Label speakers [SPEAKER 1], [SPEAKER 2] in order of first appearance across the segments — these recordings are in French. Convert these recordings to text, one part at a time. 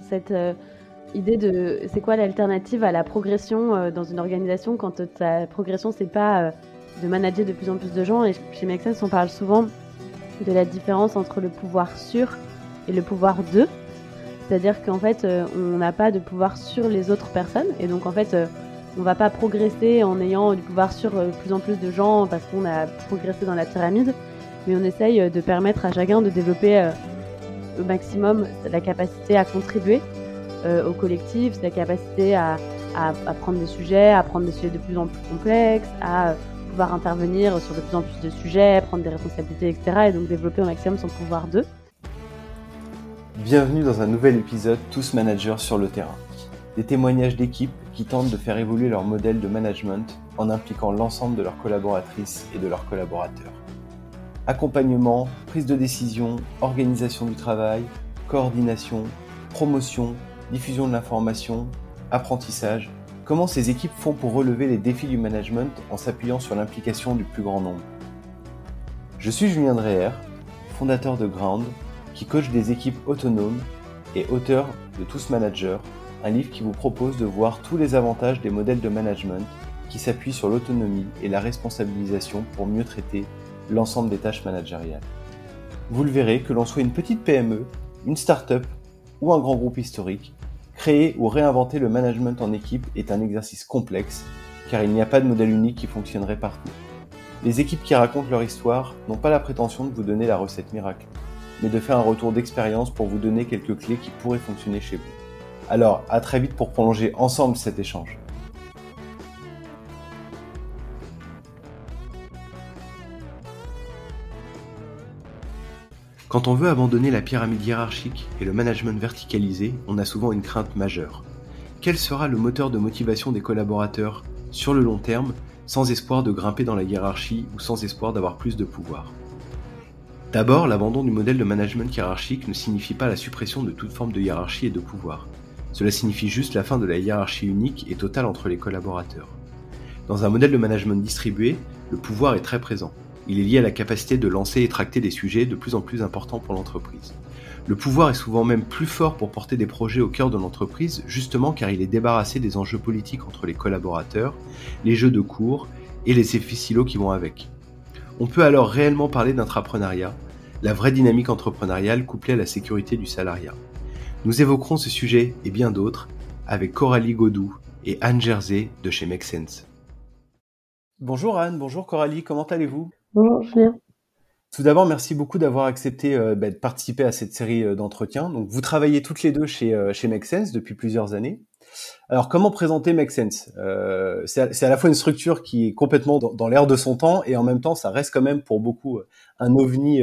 [SPEAKER 1] cette idée de c'est quoi l'alternative à la progression dans une organisation quand ta progression c'est pas de manager de plus en plus de gens? Et chez Make Sense, on parle souvent de la différence entre le pouvoir sur et le pouvoir de. C'est-à-dire qu'en fait, euh, on n'a pas de pouvoir sur les autres personnes. Et donc, en fait, euh, on va pas progresser en ayant du pouvoir sur euh, plus en plus de gens parce qu'on a progressé dans la pyramide. Mais on essaye de permettre à chacun de développer au maximum la capacité à contribuer au collectif, la capacité à, prendre des sujets, à prendre des sujets de plus en plus complexes, à pouvoir intervenir sur de plus en plus de sujets, prendre des responsabilités, etc. Et donc développer au maximum son pouvoir d'eux.
[SPEAKER 2] Bienvenue dans un nouvel épisode Tous managers sur le terrain. Des témoignages d'équipes qui tentent de faire évoluer leur modèle de management en impliquant l'ensemble de leurs collaboratrices et de leurs collaborateurs. Accompagnement, prise de décision, organisation du travail, coordination, promotion, diffusion de l'information, apprentissage, Comment ces équipes font pour relever les défis du management en s'appuyant sur l'implication du plus grand nombre? Je suis Julien Dreher, fondateur de Ground, qui coach des équipes autonomes et auteur de Tous Managers, un livre qui vous propose de voir tous les avantages des modèles de management qui s'appuient sur l'autonomie et la responsabilisation pour mieux traiter l'ensemble des tâches managériales. Vous le verrez, que l'on soit une petite PME, une start-up ou un grand groupe historique, Créer ou réinventer le management en équipe est un exercice complexe, car il n'y a pas de modèle unique qui fonctionnerait partout. Les équipes qui racontent leur histoire n'ont pas la prétention de vous donner la recette miracle, mais de faire un retour d'expérience pour vous donner quelques clés qui pourraient fonctionner chez vous. Alors, à très vite pour prolonger ensemble cet échange. Quand on veut abandonner la pyramide hiérarchique et le management verticalisé, on a souvent une crainte majeure. Quel sera le moteur de motivation des collaborateurs sur le long terme sans espoir de grimper dans la hiérarchie ou sans espoir d'avoir plus de pouvoir? D'abord, l'abandon du modèle de management hiérarchique ne signifie pas la suppression de toute forme de hiérarchie et de pouvoir. Cela signifie juste la fin de la hiérarchie unique et totale entre les collaborateurs. Dans un modèle de management distribué, le pouvoir est très présent. Il est lié à la capacité de lancer et tracter des sujets de plus en plus importants pour l'entreprise. Le pouvoir est souvent même plus fort pour porter des projets au cœur de l'entreprise, justement car il est débarrassé des enjeux politiques entre les collaborateurs, les jeux de cours et les effets silos qui vont avec. On peut alors réellement parler d'intrapreneuriat, la vraie dynamique entrepreneuriale couplée à la sécurité du salariat. Nous évoquerons ce sujet et bien d'autres avec Coralie Godou et Anne Jersey de chez Make. Bonjour Anne, bonjour Coralie, comment allez-vous?
[SPEAKER 1] Bonjour Julien.
[SPEAKER 2] Tout d'abord, merci beaucoup d'avoir accepté euh, bah, de participer à cette série euh, d'entretiens. Donc, vous travaillez toutes les deux chez, euh, chez Make depuis plusieurs années. Alors, comment présenter Make Sense? C'est à, la fois une structure qui est complètement dans, l'air de son temps et en même temps, ça reste quand même pour beaucoup un ovni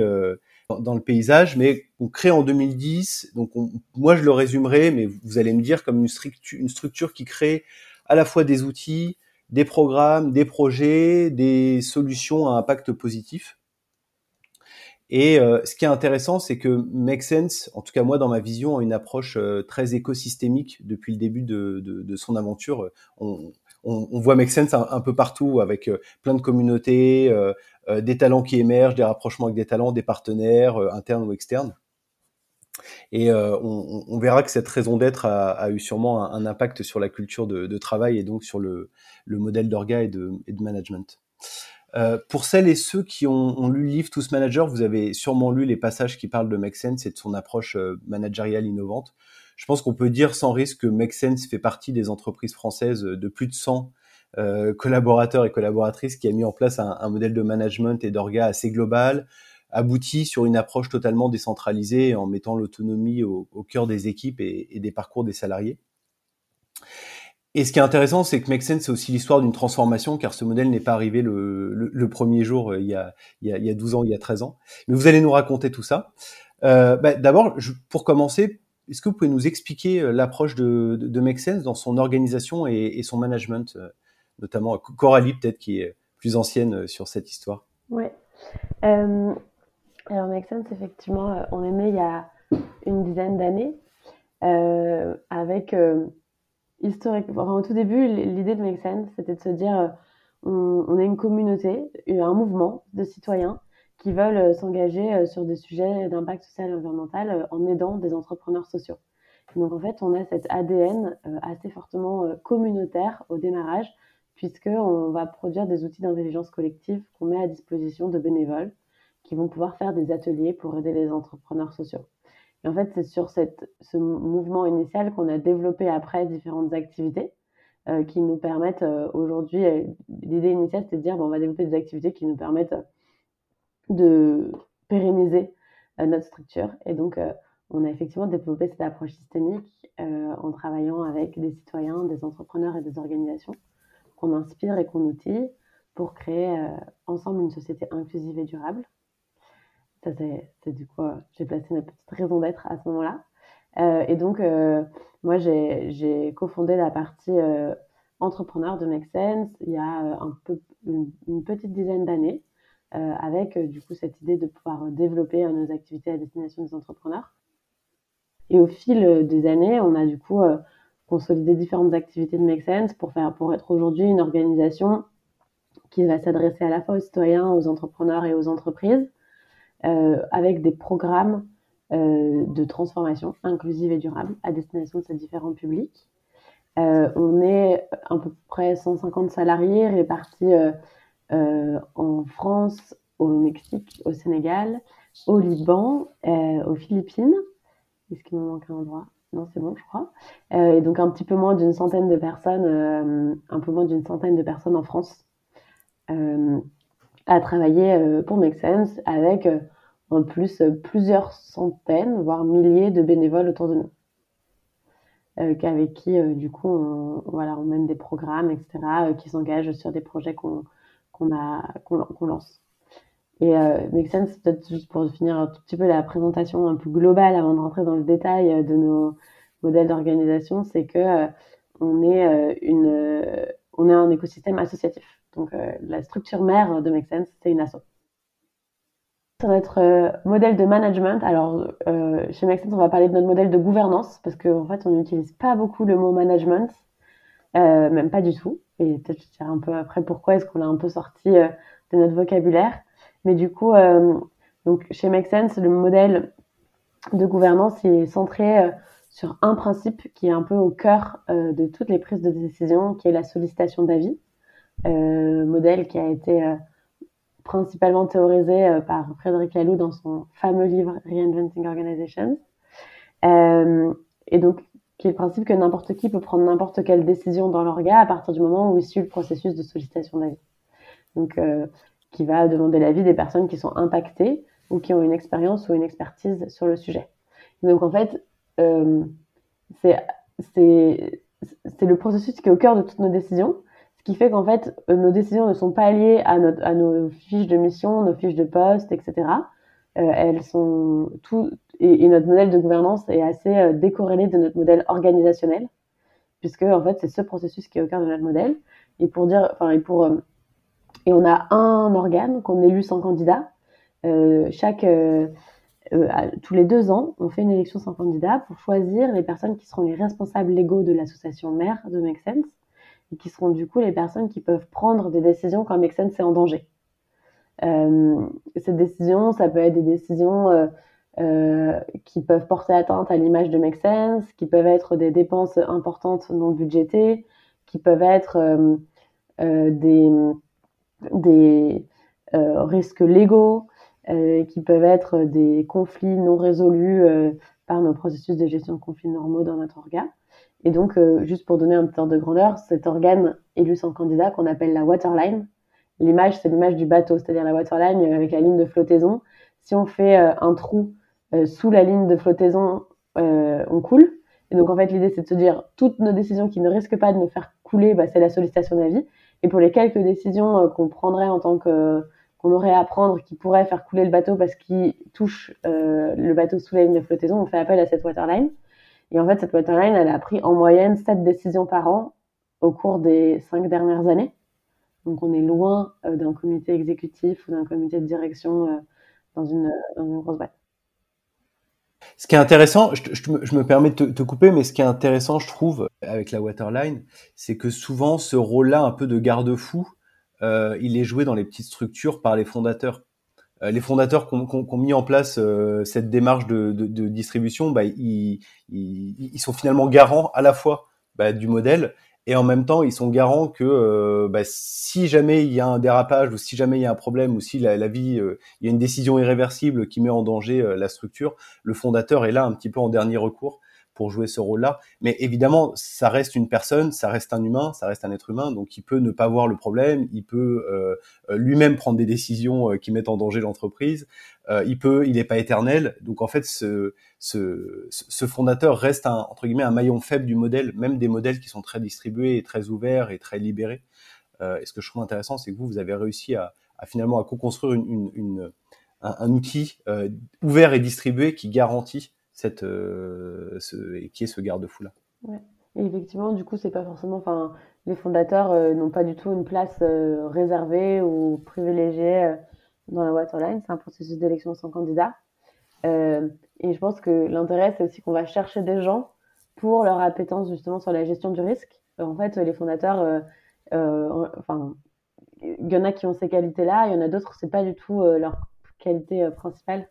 [SPEAKER 2] dans, le paysage. Mais on crée en 2010. Donc, moi, je le résumerai, mais vous allez me dire comme une, structure, une structure qui crée à la fois des outils, des programmes, des projets, des solutions à impact positif. Et euh, ce qui est intéressant, c'est que Make Sense, en tout cas moi dans ma vision, a une approche euh, très écosystémique depuis le début de, son aventure. On, on, voit Make Sense un, peu partout avec euh, plein de communautés, des talents qui émergent, des rapprochements avec des talents, des partenaires internes ou externes. Et euh, on, verra que cette raison d'être a, eu sûrement un, impact sur la culture de, travail et donc sur le, le modèle d'orga et de, management. Euh, pour celles et ceux qui ont, lu le livre Tous Managers, vous avez sûrement lu les passages qui parlent de Make Sense et de son approche euh, managériale innovante. Je pense qu'on peut dire sans risque que Make Sense fait partie des entreprises françaises de plus de 100 euh, collaborateurs et collaboratrices qui a mis en place un modèle de management et d'orga assez global, aboutit sur une approche totalement décentralisée en mettant l'autonomie au, cœur des équipes et, des parcours des salariés. Et ce qui est intéressant, c'est que Make Sense, c'est aussi l'histoire d'une transformation, car ce modèle n'est pas arrivé le, premier jour, euh, il y, a, il, y a, 12 ans, il y a 13 ans. Mais vous allez nous raconter tout ça. Euh, bah, D'abord, pour commencer, est-ce que vous pouvez nous expliquer euh, l'approche de, de, Make Sense dans son organisation et, son management, euh, notamment Coralie, peut-être, qui est plus ancienne sur cette histoire?
[SPEAKER 1] Euh, alors, Make Sense, effectivement, euh, on est né il y a une dizaine d'années euh, avec euh, historiquement, au tout début, l'idée de Make Sense, c'était de se dire on, on, a une communauté, un mouvement de citoyens qui veulent s'engager sur des sujets d'impact social et environnemental en aidant des entrepreneurs sociaux. Donc en fait, on a cet ADN assez fortement communautaire au démarrage, puisqu'on va produire des outils d'intelligence collective qu'on met à disposition de bénévoles qui vont pouvoir faire des ateliers pour aider les entrepreneurs sociaux. Et en fait, c'est sur ce mouvement initial qu'on a développé après différentes activités euh, qui nous permettent euh, aujourd'hui, euh, l'idée initiale, c'était de dire, bon, on va développer des activités qui nous permettent de pérenniser notre structure. Et donc, on a effectivement développé cette approche systémique en travaillant avec des citoyens, des entrepreneurs et des organisations qu'on inspire et qu'on outille pour créer ensemble une société inclusive et durable. Ça, c'est du coup, j'ai placé ma petite raison d'être à ce moment-là. Euh, et donc, euh, moi, j'ai cofondé la partie euh, entrepreneur de Make Sense il y a un peu, une, petite dizaine d'années, avec du coup cette idée de pouvoir développer nos activités à destination des entrepreneurs. Et au fil des années, on a du coup consolidé différentes activités de Make Sense pour, faire, pour être aujourd'hui une organisation qui va s'adresser à la fois aux citoyens, aux entrepreneurs et aux entreprises, euh, avec des programmes euh, de transformation inclusive et durable à destination de ces différents publics. Euh, on est à peu près 150 salariés répartis en France, au Mexique, au Sénégal, au Liban, aux Philippines. Est-ce qu'il me manque un endroit? Non, c'est bon, je crois. et donc un petit peu moins d'une centaine de personnes, un peu moins d'une centaine de personnes en France à travailler euh, pour Make Sense avec euh, en plus euh, plusieurs centaines, voire milliers de bénévoles autour de nous. avec qui, du coup, on, voilà, on mène des programmes, etc., qui s'engagent sur des projets qu'on qu'on lance. Et Make Sense, peut-être juste pour finir un tout petit peu la présentation un peu globale avant de rentrer dans le détail de nos modèles d'organisation, c'est que on est est un écosystème associatif. Donc, euh, la structure mère de Make Sense, c'est une asso. Sur notre euh, modèle de management, alors euh, chez Make Sense, on va parler de notre modèle de gouvernance parce qu'en en fait, on n'utilise pas beaucoup le mot management, même pas du tout. Et peut-être je dirai un peu après pourquoi est-ce qu'on l'a un peu sorti de notre vocabulaire. Mais du coup, donc chez Make Sense, le modèle de gouvernance est centré sur un principe qui est un peu au cœur de toutes les prises de décision, qui est la sollicitation d'avis. Euh, modèle qui a été euh, principalement théorisé euh, par Frédéric Laloux dans son fameux livre Reinventing Organizations. et donc, qui est le principe que n'importe qui peut prendre n'importe quelle décision dans l'orga à partir du moment où il suit le processus de sollicitation d'avis. Donc, qui va demander l'avis des personnes qui sont impactées ou qui ont une expérience ou une expertise sur le sujet. Donc, en fait, euh, c'est le processus qui est au cœur de toutes nos décisions, ce qui fait qu'en fait, euh, nos décisions ne sont pas liées à, nos fiches de mission, nos fiches de poste, etc. Euh, elles sont tout, et, notre modèle de gouvernance est assez euh, décorrélé de notre modèle organisationnel, puisque en fait, c'est ce processus qui est au cœur de notre modèle. Et pour dire, enfin, et pour, euh, et on a un organe qu'on élu sans candidat. chaque, tous les deux ans, on fait une élection sans candidat pour choisir les personnes qui seront les responsables légaux de l'association mère de Make Sense et qui seront du coup les personnes qui peuvent prendre des décisions quand Sense est en danger. Euh, ces décisions, ça peut être des décisions euh, euh, qui peuvent porter atteinte à l'image de Make qui peuvent être des dépenses importantes non budgétées, qui peuvent être euh, des, des risques légaux, qui peuvent être des conflits non résolus par nos processus de gestion de conflits normaux dans notre organe. Et donc, euh, juste pour donner un petit ordre de grandeur, cet organe élu sans candidat qu'on appelle la waterline, l'image, c'est l'image du bateau, c'est-à-dire la waterline euh, avec la ligne de flottaison. Si on fait euh, un trou sous la ligne de flottaison, on coule. Et donc, en fait, l'idée, c'est de se dire, toutes nos décisions qui ne risquent pas de nous faire couler, bah, c'est la sollicitation d'avis. Et pour les quelques décisions qu'on prendrait en tant que qu'on aurait à prendre qui pourraient faire couler le bateau parce qu'ils touchent le bateau sous la ligne de flottaison, on fait appel à cette waterline. Et en fait, cette waterline, elle a pris en moyenne 7 décisions par an au cours des 5 dernières années. Donc on est loin euh, d'un comité exécutif ou d'un comité de direction euh, dans, une, dans, une, grosse boîte.
[SPEAKER 2] Ce qui est intéressant, je, me, permets de te, couper, mais ce qui est intéressant, je trouve, avec la waterline, c'est que souvent ce rôle-là, un peu de garde-fou, euh, il est joué dans les petites structures par les fondateurs. Les fondateurs qui ont, mis en place cette démarche de, distribution, bah, ils, sont finalement garants à la fois bah, du modèle et en même temps ils sont garants que bah, si jamais il y a un dérapage ou si jamais il y a un problème ou si la, vie il y a une décision irréversible qui met en danger la structure, le fondateur est là un petit peu en dernier recours pour jouer ce rôle-là. Mais évidemment, ça reste une personne, ça reste un humain, ça reste un être humain, donc il peut ne pas voir le problème, il peut euh, lui-même prendre des décisions euh, qui mettent en danger l'entreprise. Euh, il peut, il n'est pas éternel, donc en fait, ce, ce, fondateur reste un, entre guillemets un maillon faible du modèle, même des modèles qui sont très distribués et très ouverts et très libérés. et ce que je trouve intéressant, c'est que vous, vous avez réussi à, finalement à co-construire un, outil ouvert et distribué qui garantit euh, ce, qui est ce garde-fou là.
[SPEAKER 1] Ouais. effectivement, du coup, c'est pas forcément, enfin, les fondateurs euh, n'ont pas du tout une place euh, réservée ou privilégiée dans la waterline. C'est un processus d'élection sans candidat. et je pense que l'intérêt, c'est aussi qu'on va chercher des gens pour leur appétence justement sur la gestion du risque. En fait, les fondateurs, enfin, il y en a qui ont ces qualités-là, il y en a d'autres, c'est pas du tout leur qualité principale.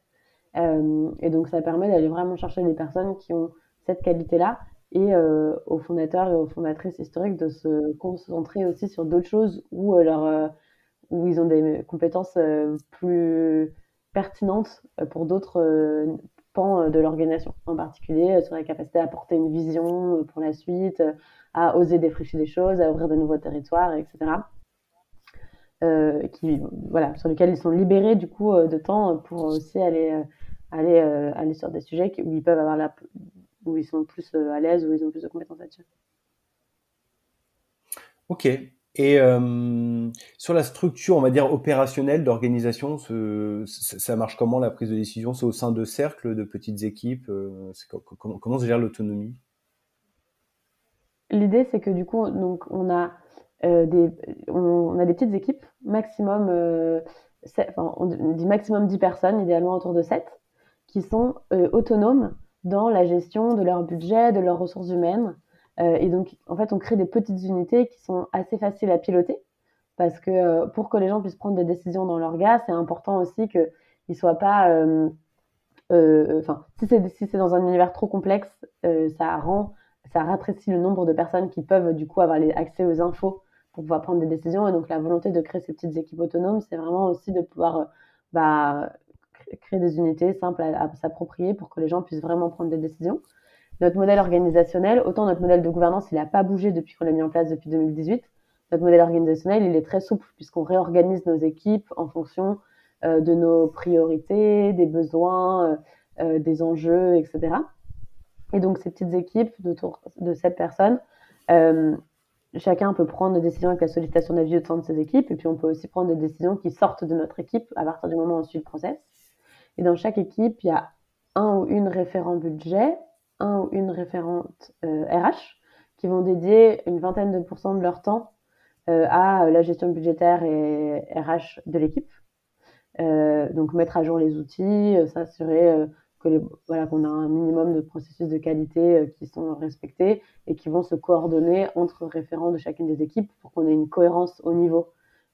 [SPEAKER 1] Euh, et donc, ça permet d'aller vraiment chercher des personnes qui ont cette qualité-là et euh, aux fondateurs et aux fondatrices historiques de se concentrer aussi sur d'autres choses où, euh, leur, où ils ont des compétences plus pertinentes pour d'autres pans de l'organisation, en particulier sur la capacité à porter une vision pour la suite, à oser défricher des choses, à ouvrir de nouveaux territoires, etc. voilà, sur lesquels ils sont libérés du coup de temps pour aussi aller aller, euh, aller sur des sujets où ils peuvent avoir la, où ils sont plus euh, à l'aise, où ils ont plus de compétences là-dessus.
[SPEAKER 2] Ok. Et euh, sur la structure, on va dire opérationnelle d'organisation, ça marche comment la prise de décision? C'est au sein de cercles, de petites équipes comment, comment, se gère l'autonomie?
[SPEAKER 1] L'idée, c'est que du coup, donc, on, a, des, on, a des petites équipes, maximum, enfin, on dit maximum 10 personnes, idéalement autour de 7 qui sont euh, autonomes dans la gestion de leur budget, de leurs ressources humaines. Euh, et donc, en fait, on crée des petites unités qui sont assez faciles à piloter parce que euh, pour que les gens puissent prendre des décisions dans leur gars, c'est important aussi qu'ils ne soient pas. Enfin, si c'est si dans un univers trop complexe, ça rend, ça le nombre de personnes qui peuvent du coup avoir accès aux infos pour pouvoir prendre des décisions. Et donc, la volonté de créer ces petites équipes autonomes, c'est vraiment aussi de pouvoir bah, créer des unités simples à, s'approprier pour que les gens puissent vraiment prendre des décisions. Notre modèle organisationnel, autant notre modèle de gouvernance, il n'a pas bougé depuis qu'on l'a mis en place depuis 2018. Notre modèle organisationnel, il est très souple puisqu'on réorganise nos équipes en fonction euh, de nos priorités, des besoins, euh, euh, des enjeux, etc. Et donc ces petites équipes d'autour de cette personne, chacun peut prendre des décisions avec la sollicitation d'avis au sein de ses équipes, et puis on peut aussi prendre des décisions qui sortent de notre équipe à partir du moment où on suit le process. Et dans chaque équipe, il y a un ou une référent budget, un ou une référente RH, euh, qui vont dédier une vingtaine de pourcents de leur temps euh, à la gestion budgétaire et RH de l'équipe. Euh, donc mettre à jour les outils, s'assurer que voilà qu'on a un minimum de processus de qualité qui sont respectés et qui vont se coordonner entre référents de chacune des équipes pour qu'on ait une cohérence au niveau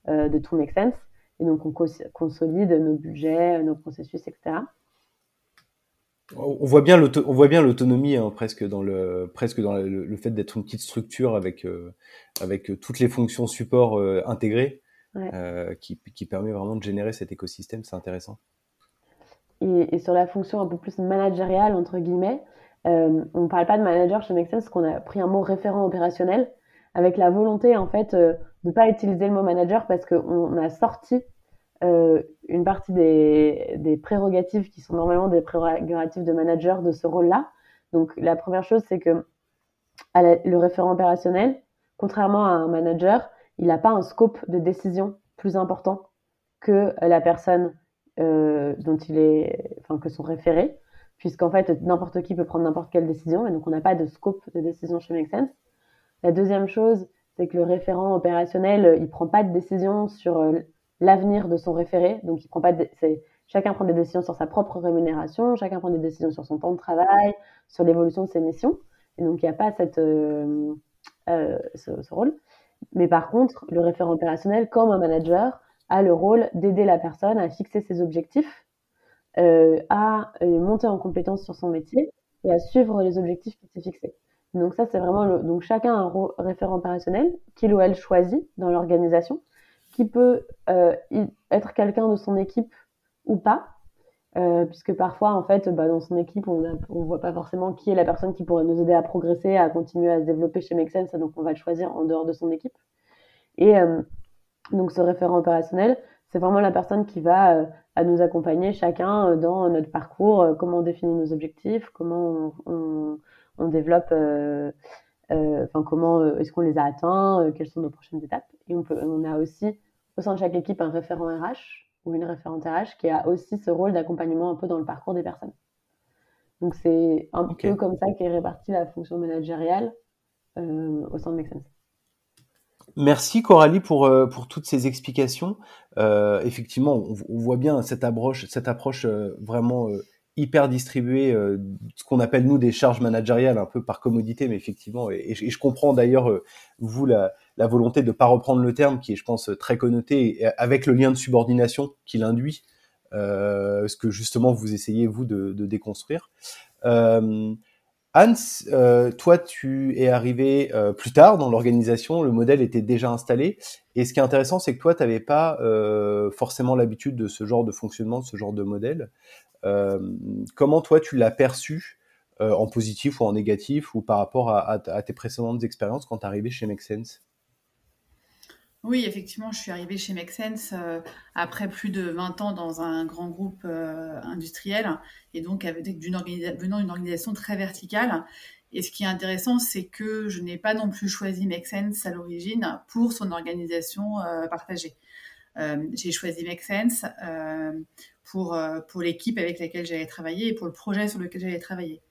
[SPEAKER 1] de tout make sense et donc, on consolide nos budgets, nos processus, etc.
[SPEAKER 2] On voit bien l'autonomie hein, presque dans le presque dans le, fait d'être une petite structure avec euh, avec toutes les fonctions support euh, intégrées euh, qui, qui, permet vraiment de générer cet écosystème. C'est intéressant.
[SPEAKER 1] Et, sur la fonction un peu plus managériale entre guillemets, on ne parle pas de manager chez Make parce qu'on a pris un mot référent opérationnel avec la volonté en fait ne pas utiliser le mot manager parce qu'on a sorti euh, une partie des, prérogatives qui sont normalement des prérogatives de manager de ce rôle-là. Donc la première chose, c'est que le référent opérationnel, contrairement à un manager, il n'a pas un scope de décision plus important que la personne euh, dont il est, enfin que son référé, puisqu'en fait n'importe qui peut prendre n'importe quelle décision, et donc on n'a pas de scope de décision chez Make Sense. La deuxième chose, c'est que le référent opérationnel, il prend pas de décision sur euh, l'avenir de son référé. Donc, il prend pas chacun prend des décisions sur sa propre rémunération, chacun prend des décisions sur son temps de travail, sur l'évolution de ses missions. Et donc, il n'y a pas euh, euh, ce, rôle. Mais par contre, le référent opérationnel, comme un manager, a le rôle d'aider la personne à fixer ses objectifs, euh, à monter en compétence sur son métier et à suivre les objectifs qui s'est fixés. Donc ça, c'est vraiment le... donc chacun a un référent opérationnel qu'il ou elle choisit dans l'organisation, qui peut euh, être quelqu'un de son équipe ou pas, euh, puisque parfois, en fait, bah, dans son équipe, on ne voit pas forcément qui est la personne qui pourrait nous aider à progresser, à continuer à se développer chez Make donc on va le choisir en dehors de son équipe. Et euh, donc ce référent opérationnel, c'est vraiment la personne qui va nous accompagner chacun dans notre parcours, comment on définit nos objectifs, comment on, développe, enfin comment est-ce qu'on les a atteints, quelles sont nos prochaines étapes. Et on, peut, on a aussi au sein de chaque équipe un référent RH ou une référente RH qui a aussi ce rôle d'accompagnement un peu dans le parcours des personnes. Donc c'est un peu comme ça qu'est répartie la fonction managériale euh, au sein de Make Sense.
[SPEAKER 2] Merci Coralie pour, euh, pour toutes ces explications. Euh, effectivement, on, on, voit bien cette approche, cette approche euh, vraiment euh, hyper distribuée, ce qu'on appelle nous des charges managériales, un peu par commodité, mais effectivement, et, je comprends d'ailleurs vous la, volonté de ne pas reprendre le terme qui est, je pense, très connoté, avec le lien de subordination qu'il induit, euh, ce que justement vous essayez, vous, de, déconstruire. Euh, Hans, euh, toi, tu es arrivé euh, plus tard dans l'organisation, le modèle était déjà installé. Et ce qui est intéressant, c'est que toi, tu n'avais pas euh, forcément l'habitude de ce genre de fonctionnement, de ce genre de modèle. Euh, comment toi, tu l'as perçu en positif ou en négatif, ou par rapport à, tes précédentes expériences quand tu es arrivé chez Make Sense?
[SPEAKER 3] Oui, effectivement, je suis arrivée chez Make Sense euh, après plus de 20 ans dans un grand groupe euh, industriel et donc avec d'une venant d'une organisation très verticale. Et ce qui est intéressant, c'est que je n'ai pas non plus choisi Make Sense à l'origine pour son organisation euh, partagée. J'ai choisi Make Sense pour, pour l'équipe avec laquelle j'allais travailler et pour le projet sur lequel j'allais travailler.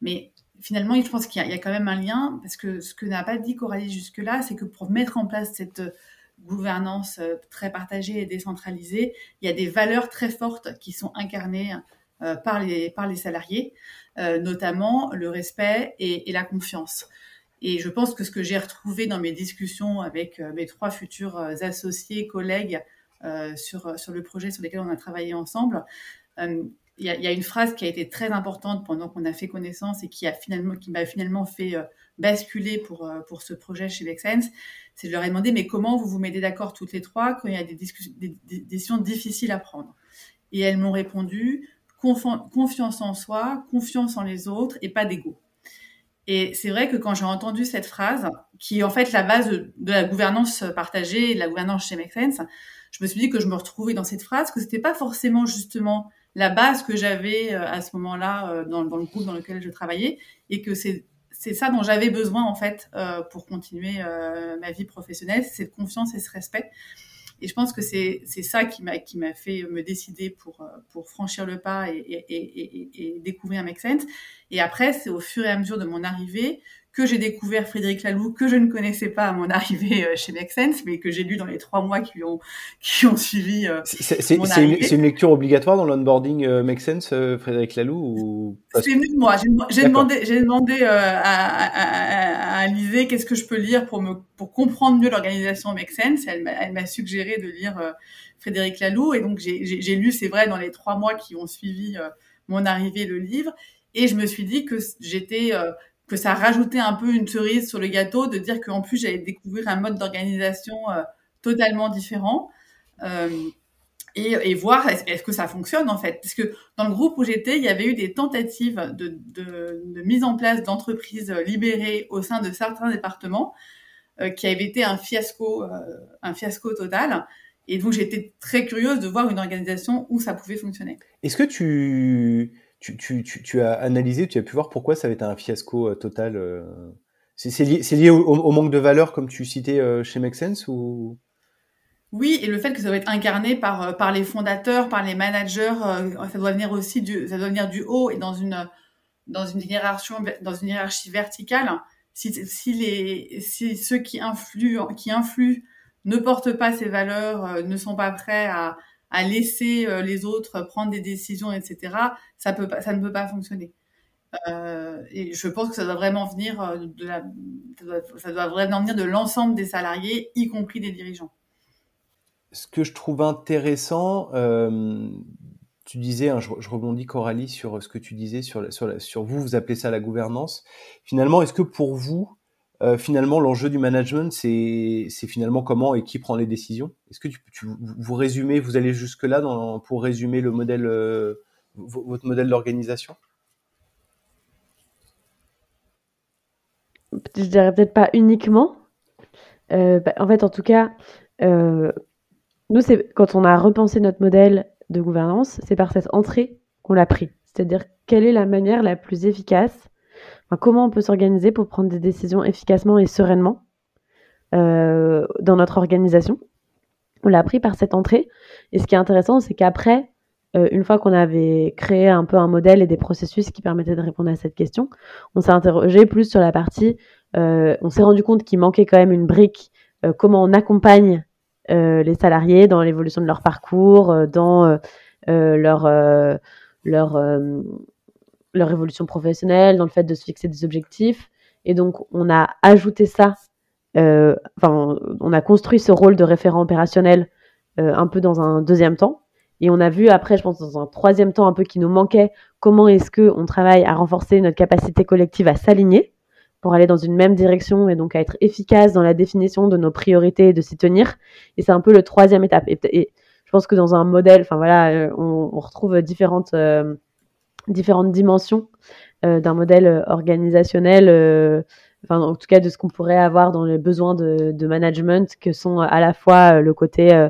[SPEAKER 3] Mais finalement, je pense qu'il y, a quand même un lien, parce que ce que n'a pas dit Coralie jusque-là, c'est que pour mettre en place cette gouvernance euh, très partagée et décentralisée, il y a des valeurs très fortes qui sont incarnées euh, par, les, par les salariés, euh, notamment le respect et, la confiance. Et je pense que ce que j'ai retrouvé dans mes discussions avec mes trois futurs associés, collègues sur, sur le projet sur lequel on a travaillé ensemble, il y, a, une phrase qui a été très importante pendant qu'on a fait connaissance et qui a finalement m'a finalement fait euh, basculer pour euh, pour ce projet chez Vexense. C'est je leur ai demandé mais comment vous vous mettez d'accord toutes les trois quand il y a des, des, décisions difficiles à prendre? Et elles m'ont répondu confiance en soi, confiance en les autres et pas d'ego. Et c'est vrai que quand j'ai entendu cette phrase, qui est en fait la base de, la gouvernance partagée et de la gouvernance chez Make je me suis dit que je me retrouvais dans cette phrase, que c'était pas forcément justement la base que j'avais euh, à ce moment-là euh, dans, le groupe dans lequel je travaillais et que c'est ça dont j'avais besoin en fait euh, pour continuer ma vie professionnelle, cette confiance et ce respect. Et je pense que c'est ça qui m'a fait me décider pour franchir le pas et, et découvrir Make Sense. Et après, c'est au fur et à mesure de mon arrivée que j'ai découvert Frédéric Laloux, que je ne connaissais pas à mon arrivée euh, chez Make Sense, mais que j'ai lu dans les trois mois qui ont, qui ont suivi euh,
[SPEAKER 2] C'est une, une, lecture obligatoire dans l'onboarding euh, Make Sense, euh, Frédéric Laloux ou...
[SPEAKER 3] C'est venu de moi. J'ai demandé, j'ai demandé euh, à, à, à, à qu'est-ce que je peux lire pour, me, pour comprendre mieux l'organisation Make Sense. Elle m'a suggéré de lire Frédéric Laloux. Et donc, j'ai lu, c'est vrai, dans les trois mois qui ont suivi mon arrivée, le livre. Et je me suis dit que j'étais que ça rajoutait un peu une cerise sur le gâteau de dire qu'en plus j'allais découvrir un mode d'organisation euh, totalement différent euh, et, voir est-ce que ça fonctionne en fait. Parce que dans le groupe où j'étais, il y avait eu des tentatives de, mise en place d'entreprises libérées au sein de certains départements euh, qui avaient été un fiasco, euh, un fiasco total. Et donc j'étais très curieuse de voir une organisation où ça pouvait fonctionner.
[SPEAKER 2] Est-ce que tu tu, tu, tu, as analysé, tu as pu voir pourquoi ça avait été un fiasco euh, total. Euh, c'est lié, lié au, au, manque de valeur, comme tu citais euh, chez Make Sense ou?
[SPEAKER 3] Oui, et le fait que ça doit être incarné par, par les fondateurs, par les managers, ça doit venir aussi du, ça doit venir du haut et dans une, dans une hiérarchie, dans une hiérarchie verticale. Si, si, les, si ceux qui influent, qui influent ne portent pas ces valeurs, ne sont pas prêts à, à laisser euh, les autres prendre des décisions, etc., ça, peut ça ne peut pas fonctionner. Euh, et je pense que ça doit vraiment venir euh, de la, ça doit, vraiment venir de l'ensemble des salariés, y compris des dirigeants.
[SPEAKER 2] ce que je trouve intéressant, tu disais, hein, je, rebondis Coralie sur ce que tu disais sur, sur, sur vous, vous appelez ça la gouvernance. Finalement, est-ce que pour vous, euh, finalement, l'enjeu du management, c'est finalement comment et qui prend les décisions. Est-ce que tu, tu, vous résumez, vous allez jusque là dans, pour résumer le modèle, euh, votre modèle d'organisation?
[SPEAKER 1] Je dirais peut-être pas uniquement. Euh, bah, en fait, en tout cas, nous, c'est quand on a repensé notre modèle de gouvernance, c'est par cette entrée qu'on l'a pris. C'est-à-dire quelle est la manière la plus efficace comment on peut s'organiser pour prendre des décisions efficacement et sereinement euh, dans notre organisation? On l'a appris par cette entrée. Et ce qui est intéressant, c'est qu'après, euh, une fois qu'on avait créé un peu un modèle et des processus qui permettaient de répondre à cette question, on s'est interrogé plus sur la partie, euh, on s'est rendu compte qu'il manquait quand même une brique, comment on accompagne les salariés dans l'évolution de leur parcours, dans leur, leur leur évolution professionnelle, dans le fait de se fixer des objectifs. Et donc, on a ajouté ça, euh, enfin, on a construit ce rôle de référent opérationnel euh, un peu dans un deuxième temps. Et on a vu après, je pense, dans un troisième temps un peu qui nous manquait, comment est-ce qu'on travaille à renforcer notre capacité collective à s'aligner pour aller dans une même direction et donc à être efficace dans la définition de nos priorités et de s'y tenir. Et c'est un peu le troisième étape. Et, je pense que dans un modèle, enfin voilà, euh, on, on retrouve différentes différentes dimensions euh, d'un modèle euh, organisationnel, euh, enfin, en tout cas de ce qu'on pourrait avoir dans les besoins de, de, management, que sont à la fois le côté